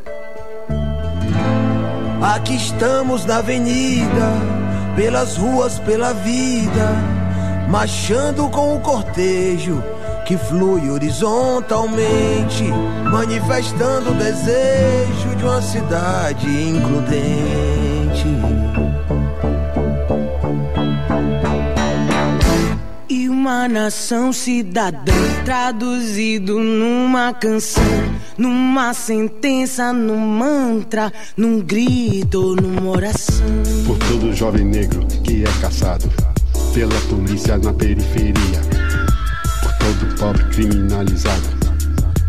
Aqui estamos na avenida, pelas ruas, pela vida, marchando com o cortejo que flui horizontalmente, manifestando o desejo de uma cidade includente. Uma nação cidadã traduzido numa canção, numa sentença, num mantra, num grito, numa oração. Por todo jovem negro que é caçado pela polícia na periferia. Por todo pobre criminalizado,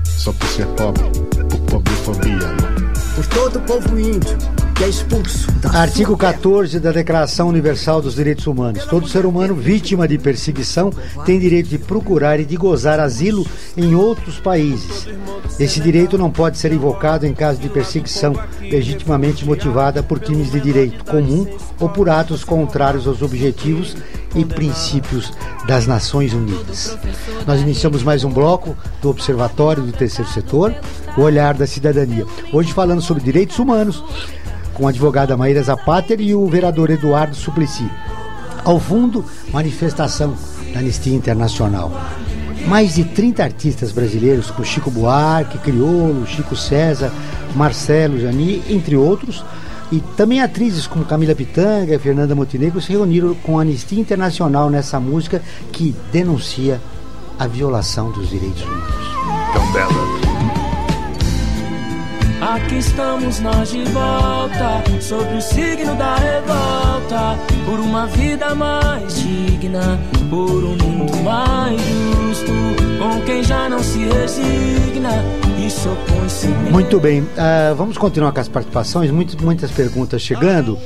só por ser pobre, por pobrefobia. Por todo o povo índio que é expulso da Artigo 14 da Declaração Universal dos Direitos Humanos. Todo ser humano vítima de perseguição tem direito de procurar e de gozar asilo em outros países. Esse direito não pode ser invocado em caso de perseguição legitimamente motivada por crimes de direito comum ou por atos contrários aos objetivos e princípios das Nações Unidas. Nós iniciamos mais um bloco do Observatório do Terceiro Setor, o Olhar da Cidadania. Hoje falando sobre direitos humanos, com a advogada Maíra Zapater e o vereador Eduardo Suplicy. Ao fundo, manifestação da Anistia Internacional. Mais de 30 artistas brasileiros, como Chico Buarque, Criolo, Chico César, Marcelo Jani, entre outros, e também atrizes como Camila Pitanga e Fernanda Montenegro se reuniram com a Anistia Internacional nessa música que denuncia a violação dos direitos humanos. Tão bela. Aqui estamos nós de volta, sob o signo da revolta, por uma vida mais digna, por um mundo mais justo, com quem já não se resigna Muito bem, ah, vamos continuar com as participações, muitas, muitas perguntas chegando.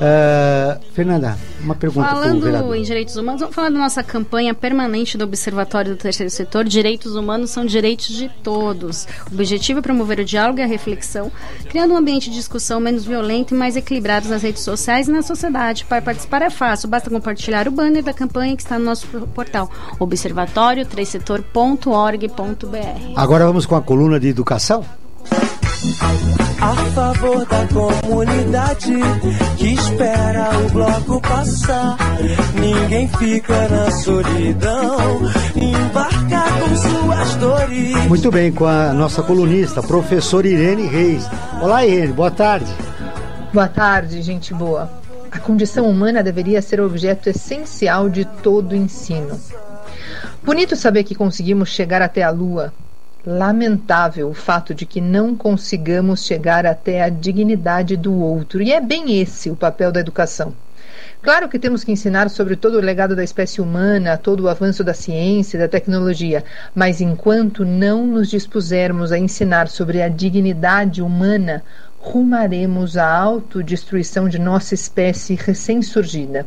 Ah, Fernanda, uma pergunta Falando em direitos humanos, vamos falar da nossa campanha permanente do Observatório do Terceiro Setor. Direitos humanos são direitos de todos. O objetivo é promover o diálogo e a reflexão, criando um ambiente de discussão menos violento e mais equilibrado nas redes sociais e na sociedade. Para participar é fácil, basta compartilhar o banner da campanha que está no nosso portal observatório3setor.org.br. Agora vamos com a coluna de educação. A favor da comunidade que espera o bloco passar. Ninguém fica na solidão, embarca com suas dores. Muito bem, com a nossa colunista, professora Irene Reis. Olá, Irene, boa tarde. Boa tarde, gente boa. A condição humana deveria ser objeto essencial de todo ensino. Bonito saber que conseguimos chegar até a Lua. Lamentável o fato de que não consigamos chegar até a dignidade do outro. E é bem esse o papel da educação. Claro que temos que ensinar sobre todo o legado da espécie humana, todo o avanço da ciência e da tecnologia, mas enquanto não nos dispusermos a ensinar sobre a dignidade humana, rumaremos à autodestruição de nossa espécie recém-surgida.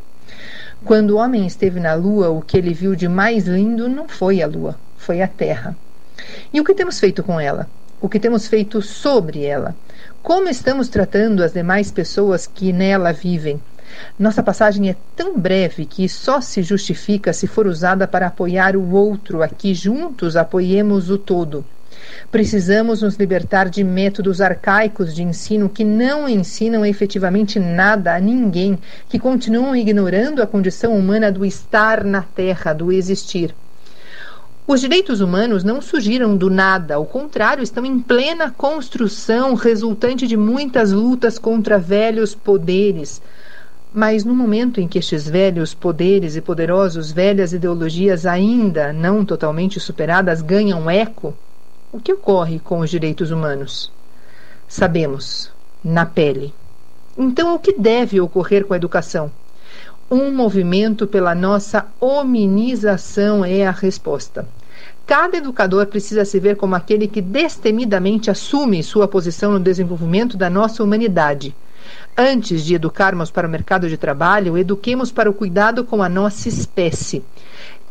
Quando o homem esteve na Lua, o que ele viu de mais lindo não foi a Lua, foi a Terra. E o que temos feito com ela? O que temos feito sobre ela? Como estamos tratando as demais pessoas que nela vivem? Nossa passagem é tão breve que só se justifica se for usada para apoiar o outro, a que juntos apoiemos o todo. Precisamos nos libertar de métodos arcaicos de ensino que não ensinam efetivamente nada a ninguém, que continuam ignorando a condição humana do estar na Terra, do existir. Os direitos humanos não surgiram do nada, ao contrário, estão em plena construção, resultante de muitas lutas contra velhos poderes. Mas no momento em que estes velhos poderes e poderosos, velhas ideologias ainda não totalmente superadas ganham eco, o que ocorre com os direitos humanos? Sabemos, na pele. Então, o que deve ocorrer com a educação? Um movimento pela nossa hominização é a resposta. Cada educador precisa se ver como aquele que destemidamente assume sua posição no desenvolvimento da nossa humanidade Antes de educarmos para o mercado de trabalho, eduquemos para o cuidado com a nossa espécie.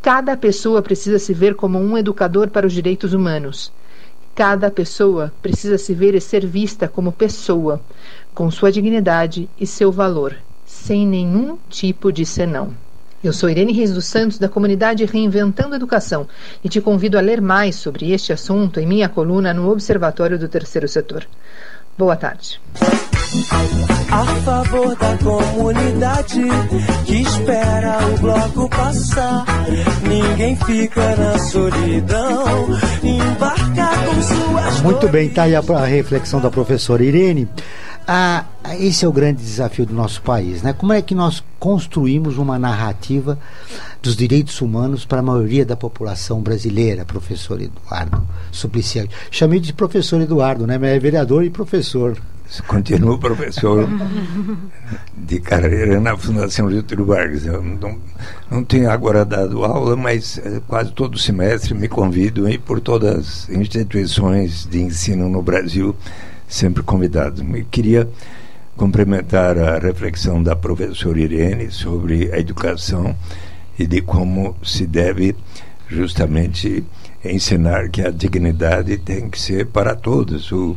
Cada pessoa precisa se ver como um educador para os direitos humanos. Cada pessoa precisa se ver e ser vista como pessoa, com sua dignidade e seu valor, sem nenhum tipo de senão. Eu sou Irene Reis dos Santos, da comunidade Reinventando Educação, e te convido a ler mais sobre este assunto em minha coluna no Observatório do Terceiro Setor. Boa tarde. A favor da comunidade que espera o bloco passar. Ninguém fica na solidão, embarcar com suas. Muito bem, tá aí a reflexão da professora Irene. Ah, esse é o grande desafio do nosso país, né? Como é que nós construímos uma narrativa dos direitos humanos para a maioria da população brasileira, professor Eduardo Suplicy? Chamei de professor Eduardo, né? Mas é vereador e professor. Continuo professor de carreira na Fundação Getúlio Vargas. Eu não, não tenho agora dado aula, mas é, quase todo semestre me convido e por todas as instituições de ensino no Brasil, sempre convidado. Eu queria complementar a reflexão da professora Irene sobre a educação e de como se deve justamente ensinar que a dignidade tem que ser para todos. O,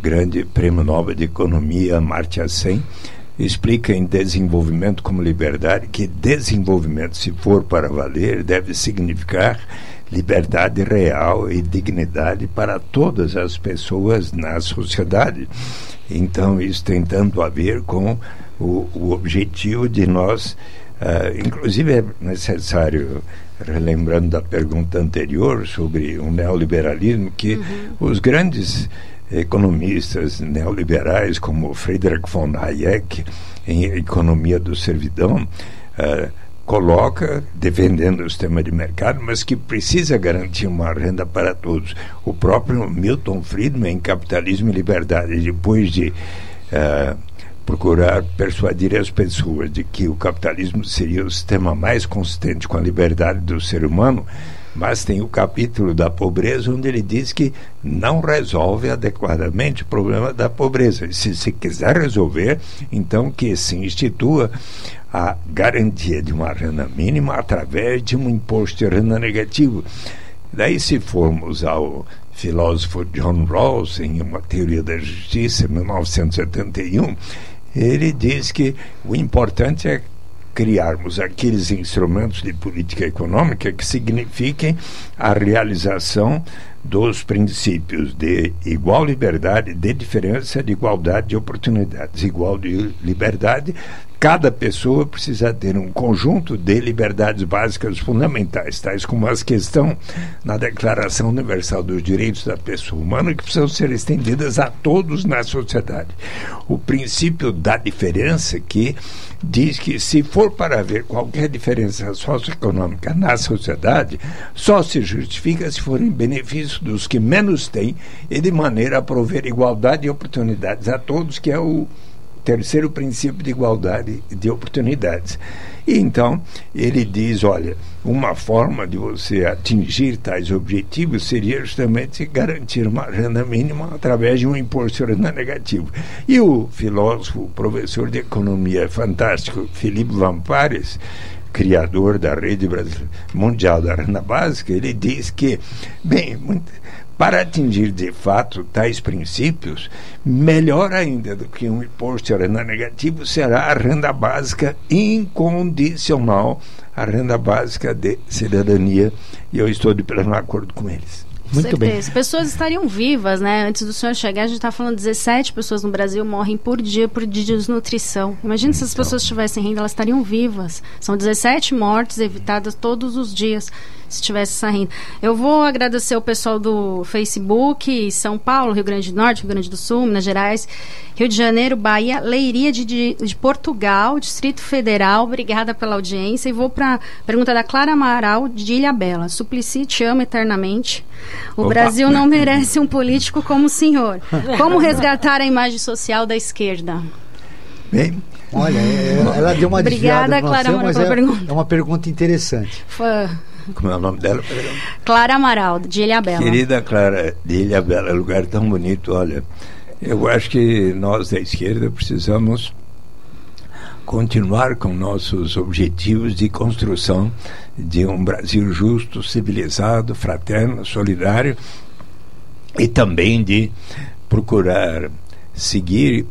grande prêmio Nobel de Economia, Amartya Sen, explica em Desenvolvimento como Liberdade que desenvolvimento, se for para valer, deve significar liberdade real e dignidade para todas as pessoas na sociedade. Então, isso tem tanto a ver com o, o objetivo de nós, uh, inclusive é necessário relembrando da pergunta anterior sobre o neoliberalismo, que uhum. os grandes economistas neoliberais como Friedrich von Hayek, em Economia do Servidão, uh, coloca, defendendo o sistema de mercado, mas que precisa garantir uma renda para todos. O próprio Milton Friedman, em Capitalismo e Liberdade, depois de uh, procurar persuadir as pessoas de que o capitalismo seria o sistema mais consistente com a liberdade do ser humano, mas tem o capítulo da pobreza onde ele diz que não resolve adequadamente o problema da pobreza. Se se quiser resolver, então que se institua a garantia de uma renda mínima através de um imposto de renda negativo. Daí, se formos ao filósofo John Rawls, em uma teoria da justiça, em 1971, ele diz que o importante é criarmos aqueles instrumentos de política econômica que signifiquem a realização dos princípios de igual liberdade, de diferença, de igualdade de oportunidades. Igual de liberdade cada pessoa precisa ter um conjunto de liberdades básicas fundamentais, tais como as que estão na Declaração Universal dos Direitos da Pessoa Humana, que precisam ser estendidas a todos na sociedade. O princípio da diferença, que diz que se for para haver qualquer diferença socioeconômica na sociedade, só se justifica se for em benefício dos que menos têm e de maneira a prover igualdade de oportunidades a todos, que é o terceiro princípio de igualdade de oportunidades. E então ele diz, olha, uma forma de você atingir tais objetivos seria justamente garantir uma renda mínima através de um imposto de renda negativo. E o filósofo, professor de economia fantástico, Felipe Lampares, criador da rede mundial da renda básica, ele diz que, bem, muito, para atingir de fato tais princípios, melhor ainda do que um imposto de renda negativo será a renda básica incondicional, a renda básica de cidadania, e eu estou de pleno acordo com eles. Muito certeza. bem. As pessoas estariam vivas, né? Antes do senhor chegar, a gente está falando 17 pessoas no Brasil morrem por dia por desnutrição. Imagina se as então. pessoas tivessem renda, elas estariam vivas. São 17 mortes evitadas todos os dias se tivesse essa renda. Eu vou agradecer o pessoal do Facebook, São Paulo, Rio Grande do Norte, Rio Grande do Sul, Minas Gerais, Rio de Janeiro, Bahia, Leiria de, de, de Portugal, Distrito Federal. Obrigada pela audiência. E vou para a pergunta da Clara Amaral, de Ilha Bela. Suplicy te ama eternamente. O Opa. Brasil não merece um político como o senhor. Como resgatar a imagem social da esquerda? Bem, Olha, é, ela deu uma Obrigada, Clara, mas é, é, uma pergunta interessante. Foi. Como é o nome dela? Clara Amaral, de Ilhabela. Querida Clara, de Ilhabela, lugar tão bonito. Olha, eu acho que nós da esquerda precisamos continuar com nossos objetivos de construção de um Brasil justo, civilizado, fraterno, solidário e também de procurar seguir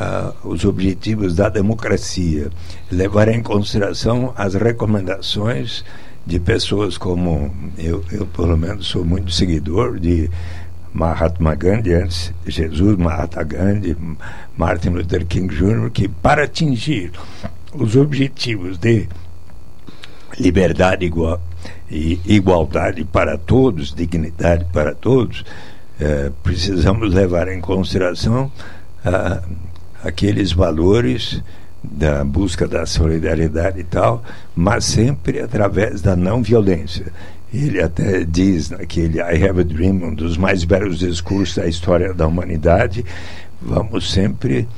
uh, os objetivos da democracia, levar em consideração as recomendações de pessoas como eu, eu pelo menos sou muito seguidor de Mahatma Gandhi, antes Jesus, Mahatma Gandhi, Martin Luther King Jr., que para atingir os objetivos de liberdade igual, e igualdade para todos, dignidade para todos, eh, precisamos levar em consideração ah, aqueles valores da busca da solidariedade e tal, mas sempre através da não violência. Ele até diz naquele I Have a Dream, um dos mais belos discursos da história da humanidade, vamos sempre.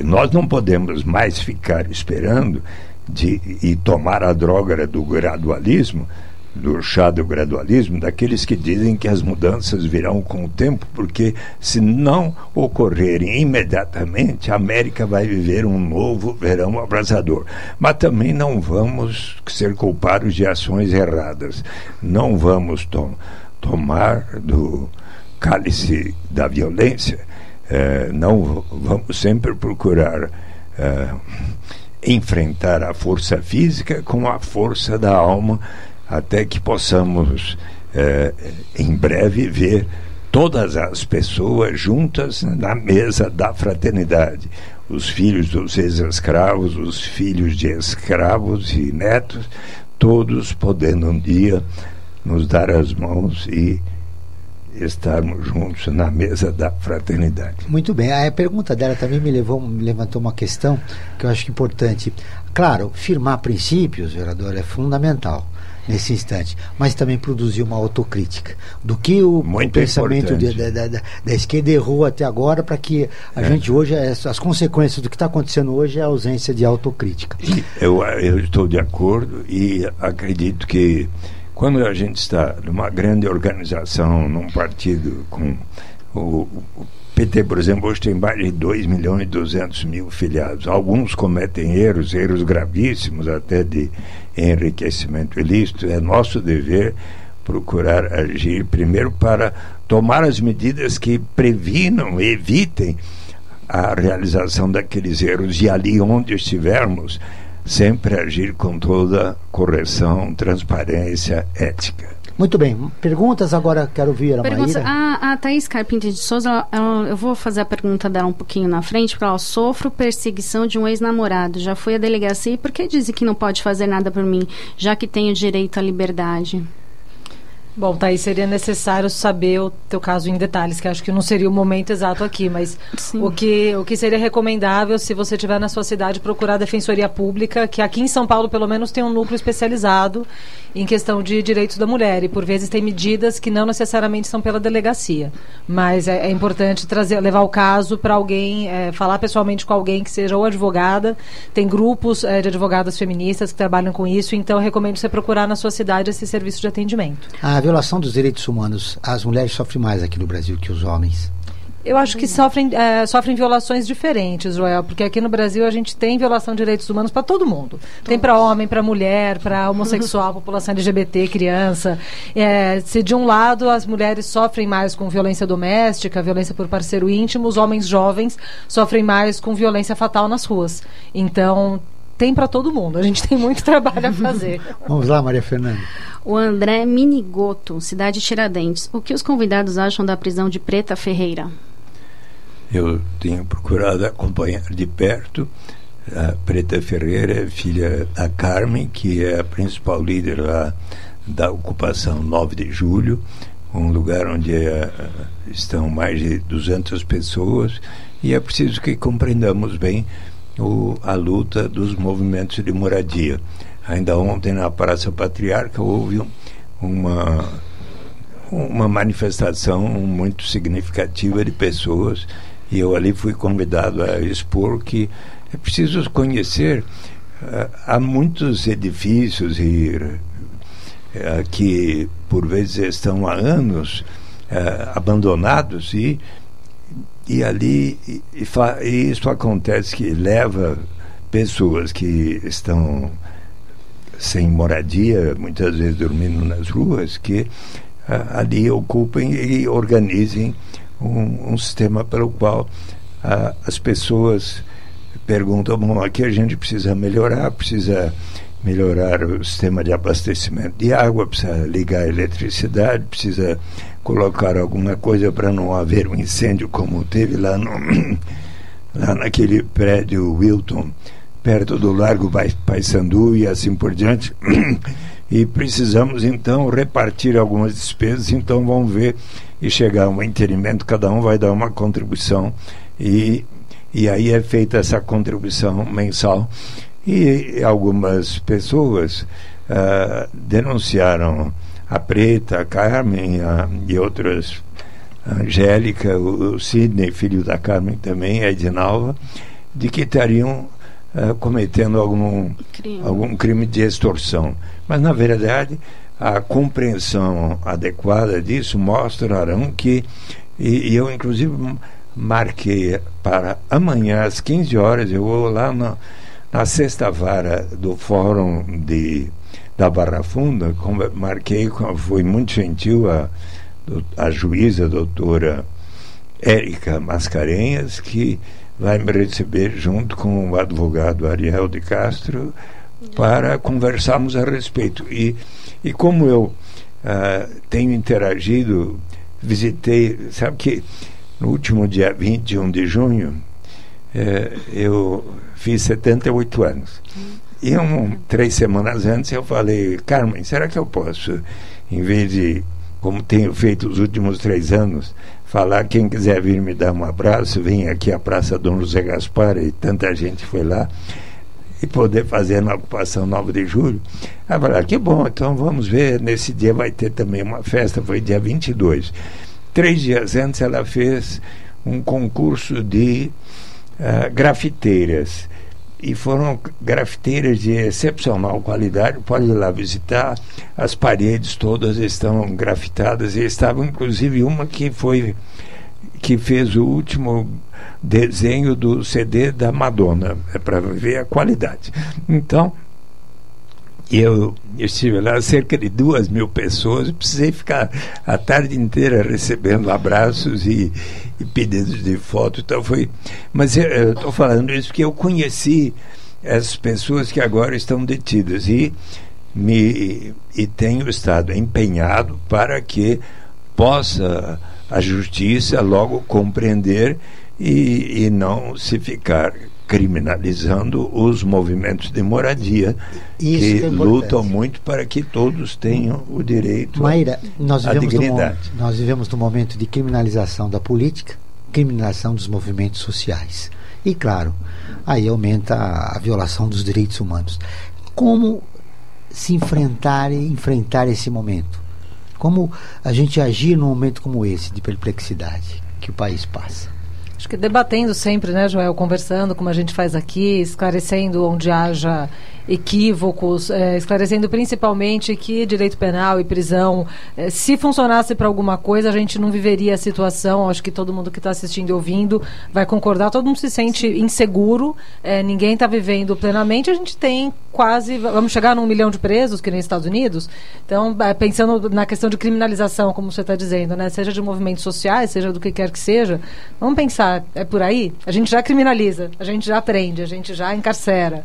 Nós não podemos mais ficar esperando de, e tomar a droga do gradualismo, do chá do gradualismo, daqueles que dizem que as mudanças virão com o tempo, porque se não ocorrerem imediatamente, a América vai viver um novo verão abrasador. Mas também não vamos ser culpados de ações erradas. Não vamos tom tomar do cálice da violência. Eh, não vamos sempre procurar eh, enfrentar a força física com a força da alma até que possamos, é, em breve, ver todas as pessoas juntas na mesa da fraternidade. Os filhos dos ex-escravos, os filhos de escravos e netos, todos podendo um dia nos dar as mãos e estarmos juntos na mesa da fraternidade. Muito bem. A pergunta dela também me levou, me levantou uma questão que eu acho importante. Claro, firmar princípios, vereador, é fundamental nesse instante, mas também produzir uma autocrítica do que o, o pensamento de, da, da, da, esquerda errou até agora para que a é. gente hoje, as, as consequências do que está acontecendo hoje é a ausência de autocrítica. Eu, eu estou de acordo e acredito que quando a gente está numa grande organização, num partido com o, o PT, por exemplo, hoje tem mais de 2 milhões e 200 mil filiados. Alguns cometem erros, erros gravíssimos, até de enriquecimento ilícito. É nosso dever procurar agir primeiro para tomar as medidas que previnam, evitem a realização daqueles erros e ali onde estivermos, sempre agir com toda correção, transparência, ética. Muito bem. Perguntas agora, quero ouvir a Maíra. a, a Thaís Carpinter de Souza, ela- ela- eu vou fazer a pergunta dela um pouquinho na frente, porque ela sofro perseguição de um ex-namorado. Já foi à delegacia e por que dizem que não pode fazer nada por mim, já que tenho direito à liberdade? Bom, Thaís, seria necessário saber o teu caso em detalhes, que acho que não seria o momento exato aqui, mas o que, o que seria recomendável, se você estiver na sua cidade, procurar a Defensoria Pública, que aqui em São Paulo, pelo menos, tem um núcleo especializado em questão de direitos da mulher, e por vezes tem medidas que não necessariamente são pela delegacia. Mas é, é importante trazer, levar o caso para alguém, é, falar pessoalmente com alguém que seja ou advogada, tem grupos é, de advogadas feministas que trabalham com isso, então eu recomendo você procurar na sua cidade esse serviço de atendimento. A violação dos direitos humanos, as mulheres sofrem mais aqui no Brasil que os homens. Eu acho que sofrem, eh, sofrem violações diferentes, Joel, porque aqui no Brasil a gente tem violação de direitos humanos para todo mundo. Tem para homem, para mulher, para homossexual, população LGBT, criança. Eh, se de um lado as mulheres sofrem mais com violência doméstica, violência por parceiro íntimo, os homens jovens sofrem mais com violência fatal nas ruas. Então, tem para todo mundo. A gente tem muito trabalho a fazer. Vamos lá, Maria Fernanda. O André Minigoto, cidade Tiradentes. O que os convidados acham da prisão de Preta Ferreira? Eu tenho procurado acompanhar de perto a Preta Ferreira, filha da Carmen, que é a principal líder lá da ocupação 9 de julho, um lugar onde eh, estão mais de 200 pessoas, e é preciso que compreendamos bem o, a luta dos movimentos de moradia. Ainda ontem, na Praça Patriarca, houve um, uma, uma manifestação muito significativa de pessoas e eu ali fui convidado a expor que é preciso conhecer uh, há muitos edifícios e uh, que por vezes estão há anos uh, abandonados e e ali e, e, isso acontece que leva pessoas que estão sem moradia, muitas vezes dormindo nas ruas, que ali ocupem e organizem um, um sistema pelo qual uh, as pessoas perguntam: bom, aqui a gente precisa melhorar, precisa melhorar o sistema de abastecimento de água, precisa ligar a eletricidade, precisa colocar alguma coisa para não haver um incêndio como teve lá, no, lá naquele prédio Wilton, perto do Largo Paissandu e assim por diante. e precisamos então repartir algumas despesas, então vamos ver e chegar a um entendimento, cada um vai dar uma contribuição e, e aí é feita essa contribuição mensal e algumas pessoas uh, denunciaram a Preta, a Carmen a, e outras, a Angélica, o, o Sidney, filho da Carmen também, a Edinalva, de que estariam uh, cometendo algum crime. algum crime de extorsão. Mas, na verdade, a compreensão adequada disso mostrarão que, e, e, eu inclusive marquei para amanhã às 15 horas, eu vou lá na, na sexta vara do Fórum de, da Barra Funda, marquei, foi muito gentil a, a juíza, a doutora Érica Mascarenhas, que vai me receber junto com o advogado Ariel de Castro para conversarmos a respeito. E, e como eu uh, tenho interagido, visitei, sabe que no último dia 21 de junho, eh, eu fiz 78 anos. E um, três semanas antes eu falei, Carmen, será que eu posso, em vez de, como tenho feito os últimos três anos, falar, quem quiser vir me dar um abraço, vem aqui à Praça Dom José Gaspar, e tanta gente foi lá e poder fazer na ocupação 9 de julho. Ela falou, ah, que bom, então vamos ver, nesse dia vai ter também uma festa, foi dia 22. Três dias antes ela fez um concurso de uh, grafiteiras. E foram grafiteiras de excepcional qualidade, pode ir lá visitar, as paredes todas estão grafitadas, e estava inclusive uma que foi que fez o último desenho do CD da Madonna, é para ver a qualidade. Então, eu estive lá, cerca de duas mil pessoas, precisei ficar a tarde inteira recebendo abraços e, e pedidos de foto. Então foi. Mas eu estou falando isso porque eu conheci essas pessoas que agora estão detidas. E me, e tenho estado empenhado para que possa a justiça logo compreender e, e não se ficar criminalizando os movimentos de moradia Isso que que é lutam muito para que todos tenham o direito Maíra, nós à dignidade. nós vivemos num momento de criminalização da política, criminalização dos movimentos sociais. E, claro, aí aumenta a, a violação dos direitos humanos. Como se enfrentar e enfrentar esse momento? Como a gente agir num momento como esse de perplexidade que o país passa? Acho que debatendo sempre, né, Joel? Conversando, como a gente faz aqui, esclarecendo onde haja equívocos, eh, esclarecendo principalmente que direito penal e prisão, eh, se funcionasse para alguma coisa, a gente não viveria a situação. Acho que todo mundo que está assistindo e ouvindo vai concordar. Todo mundo se sente inseguro, eh, ninguém está vivendo plenamente. A gente tem quase, vamos chegar num milhão de presos, que nem Estados Unidos. Então, eh, pensando na questão de criminalização, como você está dizendo, né, seja de movimentos sociais, seja do que quer que seja, vamos pensar, é por aí? A gente já criminaliza, a gente já prende, a gente já encarcera.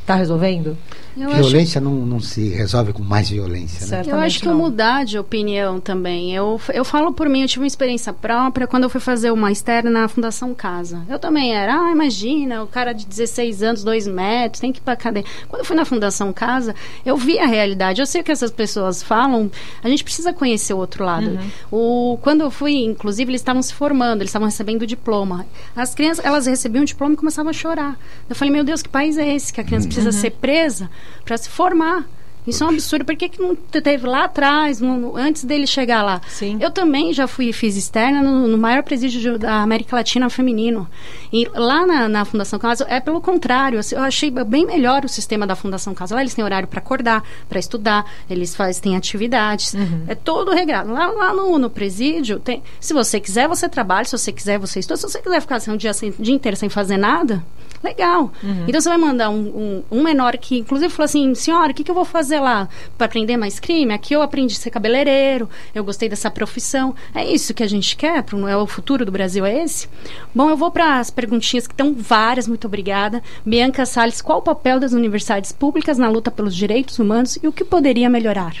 Está resolvendo? Eu acho- violência não, não se resolve com mais violência, né? Eu acho que eu mudar de opinião também. Eu, eu falo por mim, eu tive uma experiência própria quando eu fui fazer uma externa na Fundação Casa. Eu também era, ah, imagina, o cara de 16 anos, 2 metros, tem que ir pra cadeia. Quando eu fui na Fundação Casa, eu vi a realidade. Eu sei o que essas pessoas falam, a gente precisa conhecer o outro lado. O, quando eu fui, inclusive, eles estavam se formando, eles estavam recebendo diploma. As crianças, elas recebiam o diploma e começavam a chorar. Eu falei, meu Deus, que país é esse que a criança precisa Uhum. ser presa para se formar? Isso é um absurdo. Por que, que não te- teve lá atrás, no- antes dele chegar lá? Eu também já fui fiz externa no, no maior presídio da América Latina feminino. E lá na, na Fundação Casa, é pelo contrário. assim, Eu achei bem melhor o sistema da Fundação Casa. Lá eles têm horário para acordar, para estudar, eles fazem têm atividades. É todo regrado. Lá, lá no, no presídio, tem, se você quiser, você trabalha. Se você quiser, você estuda. Se você quiser ficar assim, um dia, sem, dia inteiro sem fazer nada, legal. Uhum. Então você vai mandar um, um, um menor que, inclusive, falou assim: senhora, o que, que eu vou fazer lá para aprender mais crime? Aqui eu aprendi a ser cabeleireiro, eu gostei dessa profissão. É isso que a gente quer? Pro, é o futuro do Brasil é esse? Bom, eu vou para as perguntinhas que estão várias, muito obrigada. Bianca Salles, qual o papel das universidades públicas na luta pelos direitos humanos e o que poderia melhorar?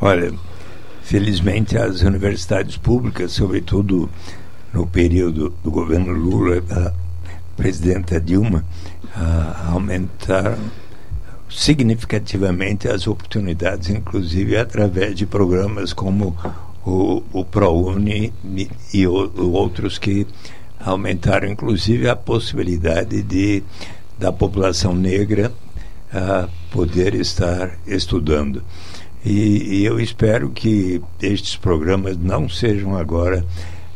Olha, felizmente as universidades públicas, sobretudo no período do governo Lula, presidenta Dilma, ah, aumentaram significativamente as oportunidades, inclusive através de programas como o, o ProUni e, e o- outros que aumentaram, inclusive, a possibilidade de da população negra ah, poder estar estudando. E, e eu espero que estes programas não sejam agora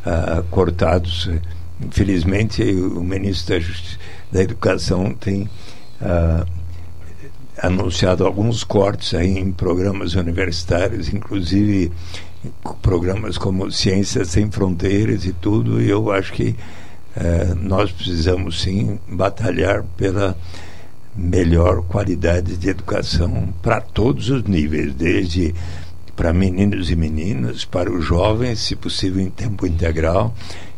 ah, cortados. Infelizmente, o ministro da, da Educação tem ah, anunciado alguns cortes aí em programas universitários, inclusive programas como Ciências Sem Fronteiras e tudo, e eu acho que eh, nós precisamos sim batalhar pela melhor qualidade de educação para todos os níveis, desde para meninos e meninas, para os jovens, se possível em tempo integral,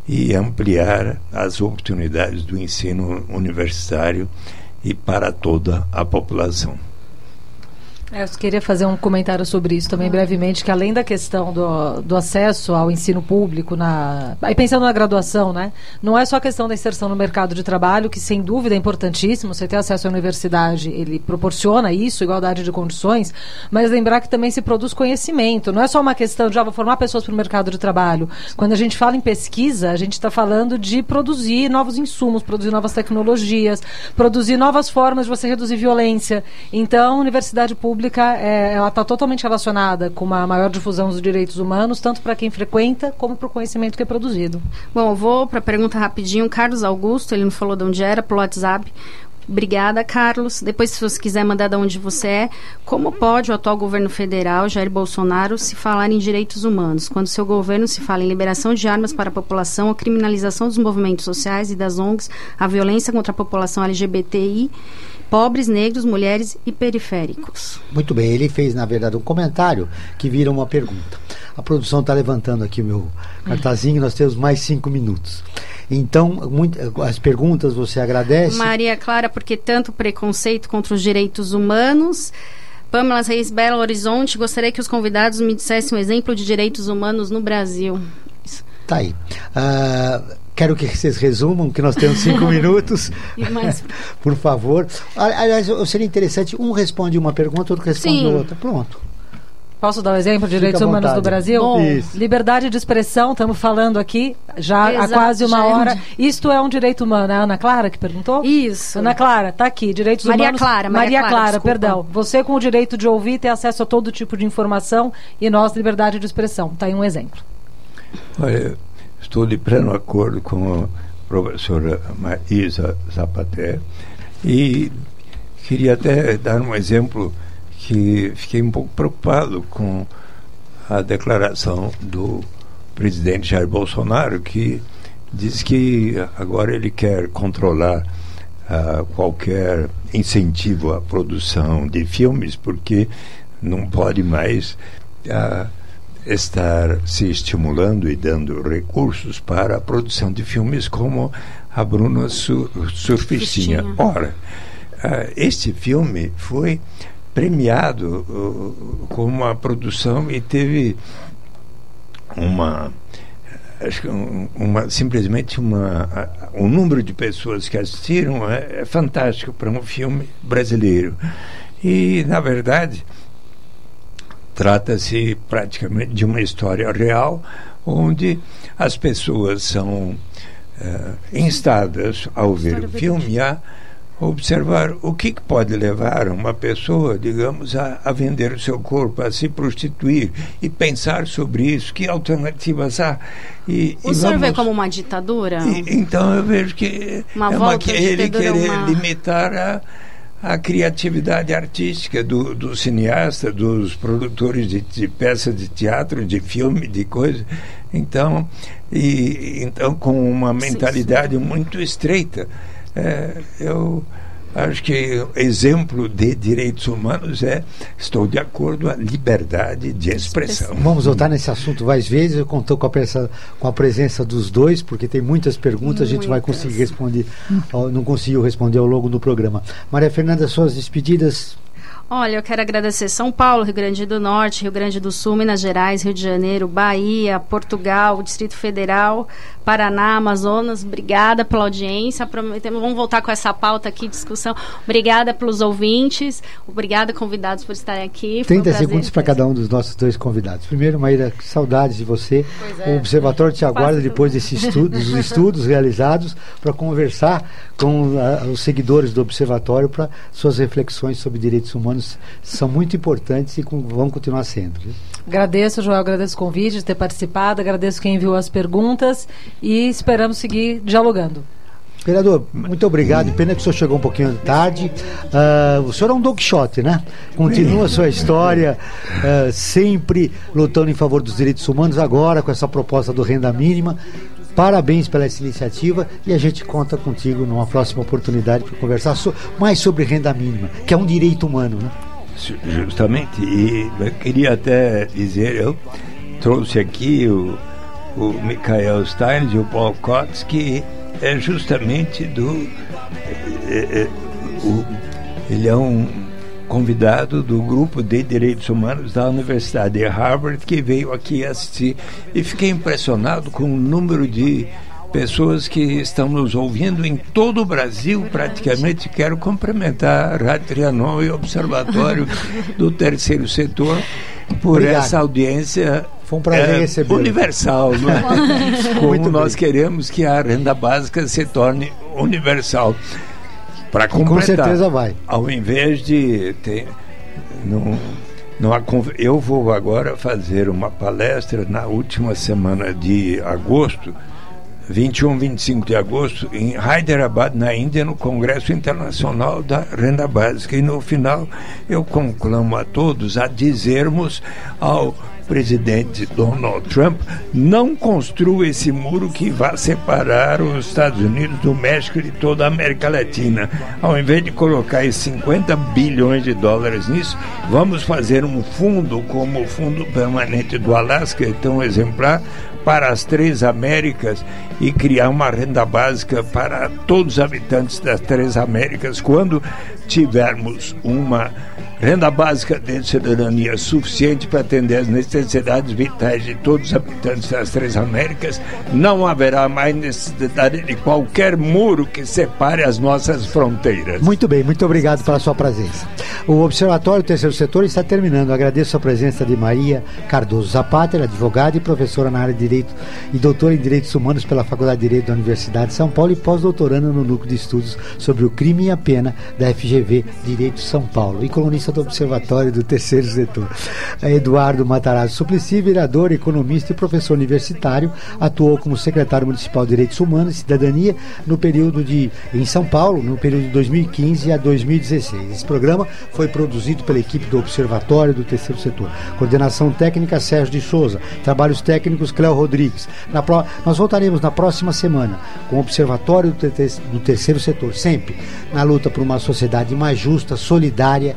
e ampliar as oportunidades do ensino universitário e para toda a população. É, eu queria fazer um comentário sobre isso também brevemente, que além da questão do, do acesso ao ensino público, na, aí pensando na graduação, né? Não é só a questão da inserção no mercado de trabalho, que sem dúvida é importantíssimo, você ter acesso à universidade, ele proporciona isso, igualdade de condições, mas lembrar que também se produz conhecimento, não é só uma questão de, já vou formar pessoas para o mercado de trabalho. Quando a gente fala em pesquisa, a gente está falando de produzir novos insumos, produzir novas tecnologias, produzir novas formas de você reduzir violência. Então, universidade pública, é, ela está totalmente relacionada com uma maior difusão dos direitos humanos, tanto para quem frequenta, como para o conhecimento que é produzido. Bom, eu vou para a pergunta rapidinho. Carlos Augusto, ele não falou de onde era, pelo WhatsApp. Obrigada, Carlos. Depois, se você quiser mandar de onde você é, como pode o atual governo federal, Jair Bolsonaro, se falar em direitos humanos, quando seu governo se fala em liberação de armas para a população, a criminalização dos movimentos sociais e das ONGs, a violência contra a população LGBTI, pobres, negros, mulheres e periféricos? Muito bem, ele fez, na verdade, um comentário que vira uma pergunta. A produção está levantando aqui o meu cartazinho, nós temos mais cinco minutos. Então, muito- as perguntas você agradece? Maria Clara, porque tanto preconceito contra os direitos humanos. Pamela Reis Belo Horizonte, gostaria que os convidados me dissessem um exemplo de direitos humanos no Brasil. Tá aí. Ah, quero que vocês resumam, que nós temos cinco minutos. E mais- Por favor. Ali- Aliás, eu- seria interessante, um responde uma pergunta, outro responde Sim. outra. Pronto. Posso dar um exemplo de Fica direitos humanos do. Brasil? Bom. Isso. Liberdade de expressão, estamos falando aqui já há Exato, quase uma é um hora. di- Isto é um direito humano. É a Ana Clara que perguntou? Isso. Ana Clara, tá aqui. Direitos Maria humanos. Clara, Maria Maria Clara, Clara, perdão. Você com o direito de ouvir, ter acesso a todo tipo de informação e nós, liberdade de expressão. Tá aí um exemplo. Olha, estou de pleno acordo com a professora Maísa Zapaté e queria até dar um exemplo que fiquei um pouco preocupado com a declaração do presidente Jair Bolsonaro que diz que agora ele quer controlar ah, qualquer incentivo à produção de filmes porque não pode mais ah, estar se estimulando e dando recursos para a produção de filmes como a Bruna Su Surfistinha. Surfistinha. Ora, ah, este filme foi premiado uh, com uma produção e teve uma acho que um- uma simplesmente uma a- o número de pessoas que assistiram é, é fantástico para um filme brasileiro e na verdade trata-se praticamente de uma história real onde as pessoas são eh, instadas ao ver o filme a observar o que, que pode levar uma pessoa, digamos, a, a vender o seu corpo, a se prostituir e pensar sobre isso, que alternativas há. E, O e senhor vê vamos- como uma ditadura? e- então eu vejo que Uma é de ele querer uma- limitar a, a criatividade artística do, do cineasta, dos produtores de, de peças de teatro, de filme, de coisa. Então, e, então com uma mentalidade muito estreita. É, eu acho que exemplo de direitos humanos é estou de acordo a liberdade de expressão. Vamos voltar nesse assunto mais vezes. Eu contou com a, presença, com a presença dos dois, porque tem muitas perguntas, a gente vai Muitas. conseguir responder, não conseguiu responder ao longo do programa. Maria Fernanda, suas despedidas. Olha, eu quero agradecer São Paulo, Rio Grande do Norte, Rio Grande do Sul, Minas Gerais, Rio de Janeiro, Bahia, Portugal, Distrito Federal, Paraná, Amazonas. Obrigada pela audiência. Prometemos, vamos voltar com essa pauta aqui, discussão. Obrigada pelos ouvintes. Obrigada, convidados, por estarem aqui. Foi um 30 prazer. segundos para cada um dos nossos dois convidados. Primeiro, Maíra, saudades de você. é. O Observatório te aguarda depois desses estudos, dos estudos realizados para conversar com ah, os seguidores do Observatório para suas reflexões sobre direitos humanos são muito importantes e com- vão continuar sendo. Agradeço, Joel, agradeço o convite de ter participado, agradeço quem enviou as perguntas e esperamos seguir dialogando. Vereador, muito obrigado. Pena que o senhor chegou um pouquinho tarde. Ah, o senhor é um Don Quixote, né? Continua a sua história, ah, sempre lutando em favor dos direitos humanos, agora com essa proposta do renda mínima. Parabéns pela essa iniciativa e a gente conta contigo numa próxima oportunidade para conversar so- mais sobre renda mínima, que é um direito humano, né? Ju- Justamente, e queria até dizer, eu trouxe aqui o, o Michael Stein e o Paul Kotz, que é justamente do. é, é, o- ele é um convidado do grupo de direitos humanos da Universidade de Harvard que veio aqui assistir e fiquei impressionado com o número de pessoas que estão nos ouvindo em todo o Brasil praticamente quero cumprimentar a Rádio Trianon e o Observatório do Terceiro Setor por Obrigado. essa audiência Foi um prazer é, recebê-lo. universal, não é? Como Muito nós queremos que a renda básica se torne universal. Para com completar, certeza vai. Ao invés de ter, não, não há eu vou agora fazer uma palestra na última semana de agosto, 21, 25 de agosto, em Hyderabad, na Índia, no Congresso Internacional da Renda Básica. E no final eu conclamo a todos a dizermos ao presidente Donald Trump não construa esse muro que vai separar os Estados Unidos do México e de toda a América Latina. Ao invés de colocar esses 50 bilhões de dólares nisso, vamos fazer um fundo como o Fundo Permanente do Alasca, tão exemplar, para as três Américas e criar uma renda básica para todos os habitantes das três Américas quando tivermos uma renda básica de cidadania suficiente para atender as necessidades vitais de todos os habitantes das três Américas, não haverá mais necessidade de qualquer muro que separe as nossas fronteiras. Muito bem, muito obrigado pela sua presença. O Observatório Terceiro Setor está terminando. Agradeço a presença de Maria Cardoso Zapata, advogada e professora na área de Direito e doutora em Direitos Humanos pela Faculdade de Direito da Universidade de São Paulo e pós-doutoranda no Núcleo de Estudos sobre o Crime e a Pena da FGV Direito São Paulo e colunista do Observatório do Terceiro Setor. Eduardo Matarazzo Suplicy, vereador, economista e professor universitário, atuou como secretário municipal de Direitos Humanos e Cidadania no período de em São Paulo, no período de 2015 a 2016. Esse programa foi produzido pela equipe do Observatório do Terceiro Setor. Coordenação técnica Sérgio de Souza, trabalhos técnicos Cléo Rodrigues. Pro... Nós voltaremos na próxima semana com o Observatório do Terceiro Setor, sempre na luta por uma sociedade mais justa, solidária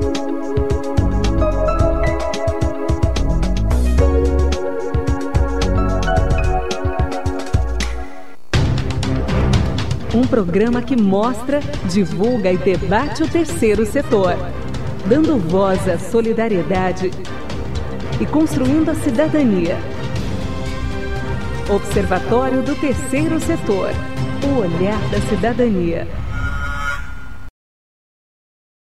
Um programa que mostra, divulga e debate o terceiro setor, dando voz à solidariedade e construindo a cidadania. Observatório do Terceiro Setor o olhar da cidadania.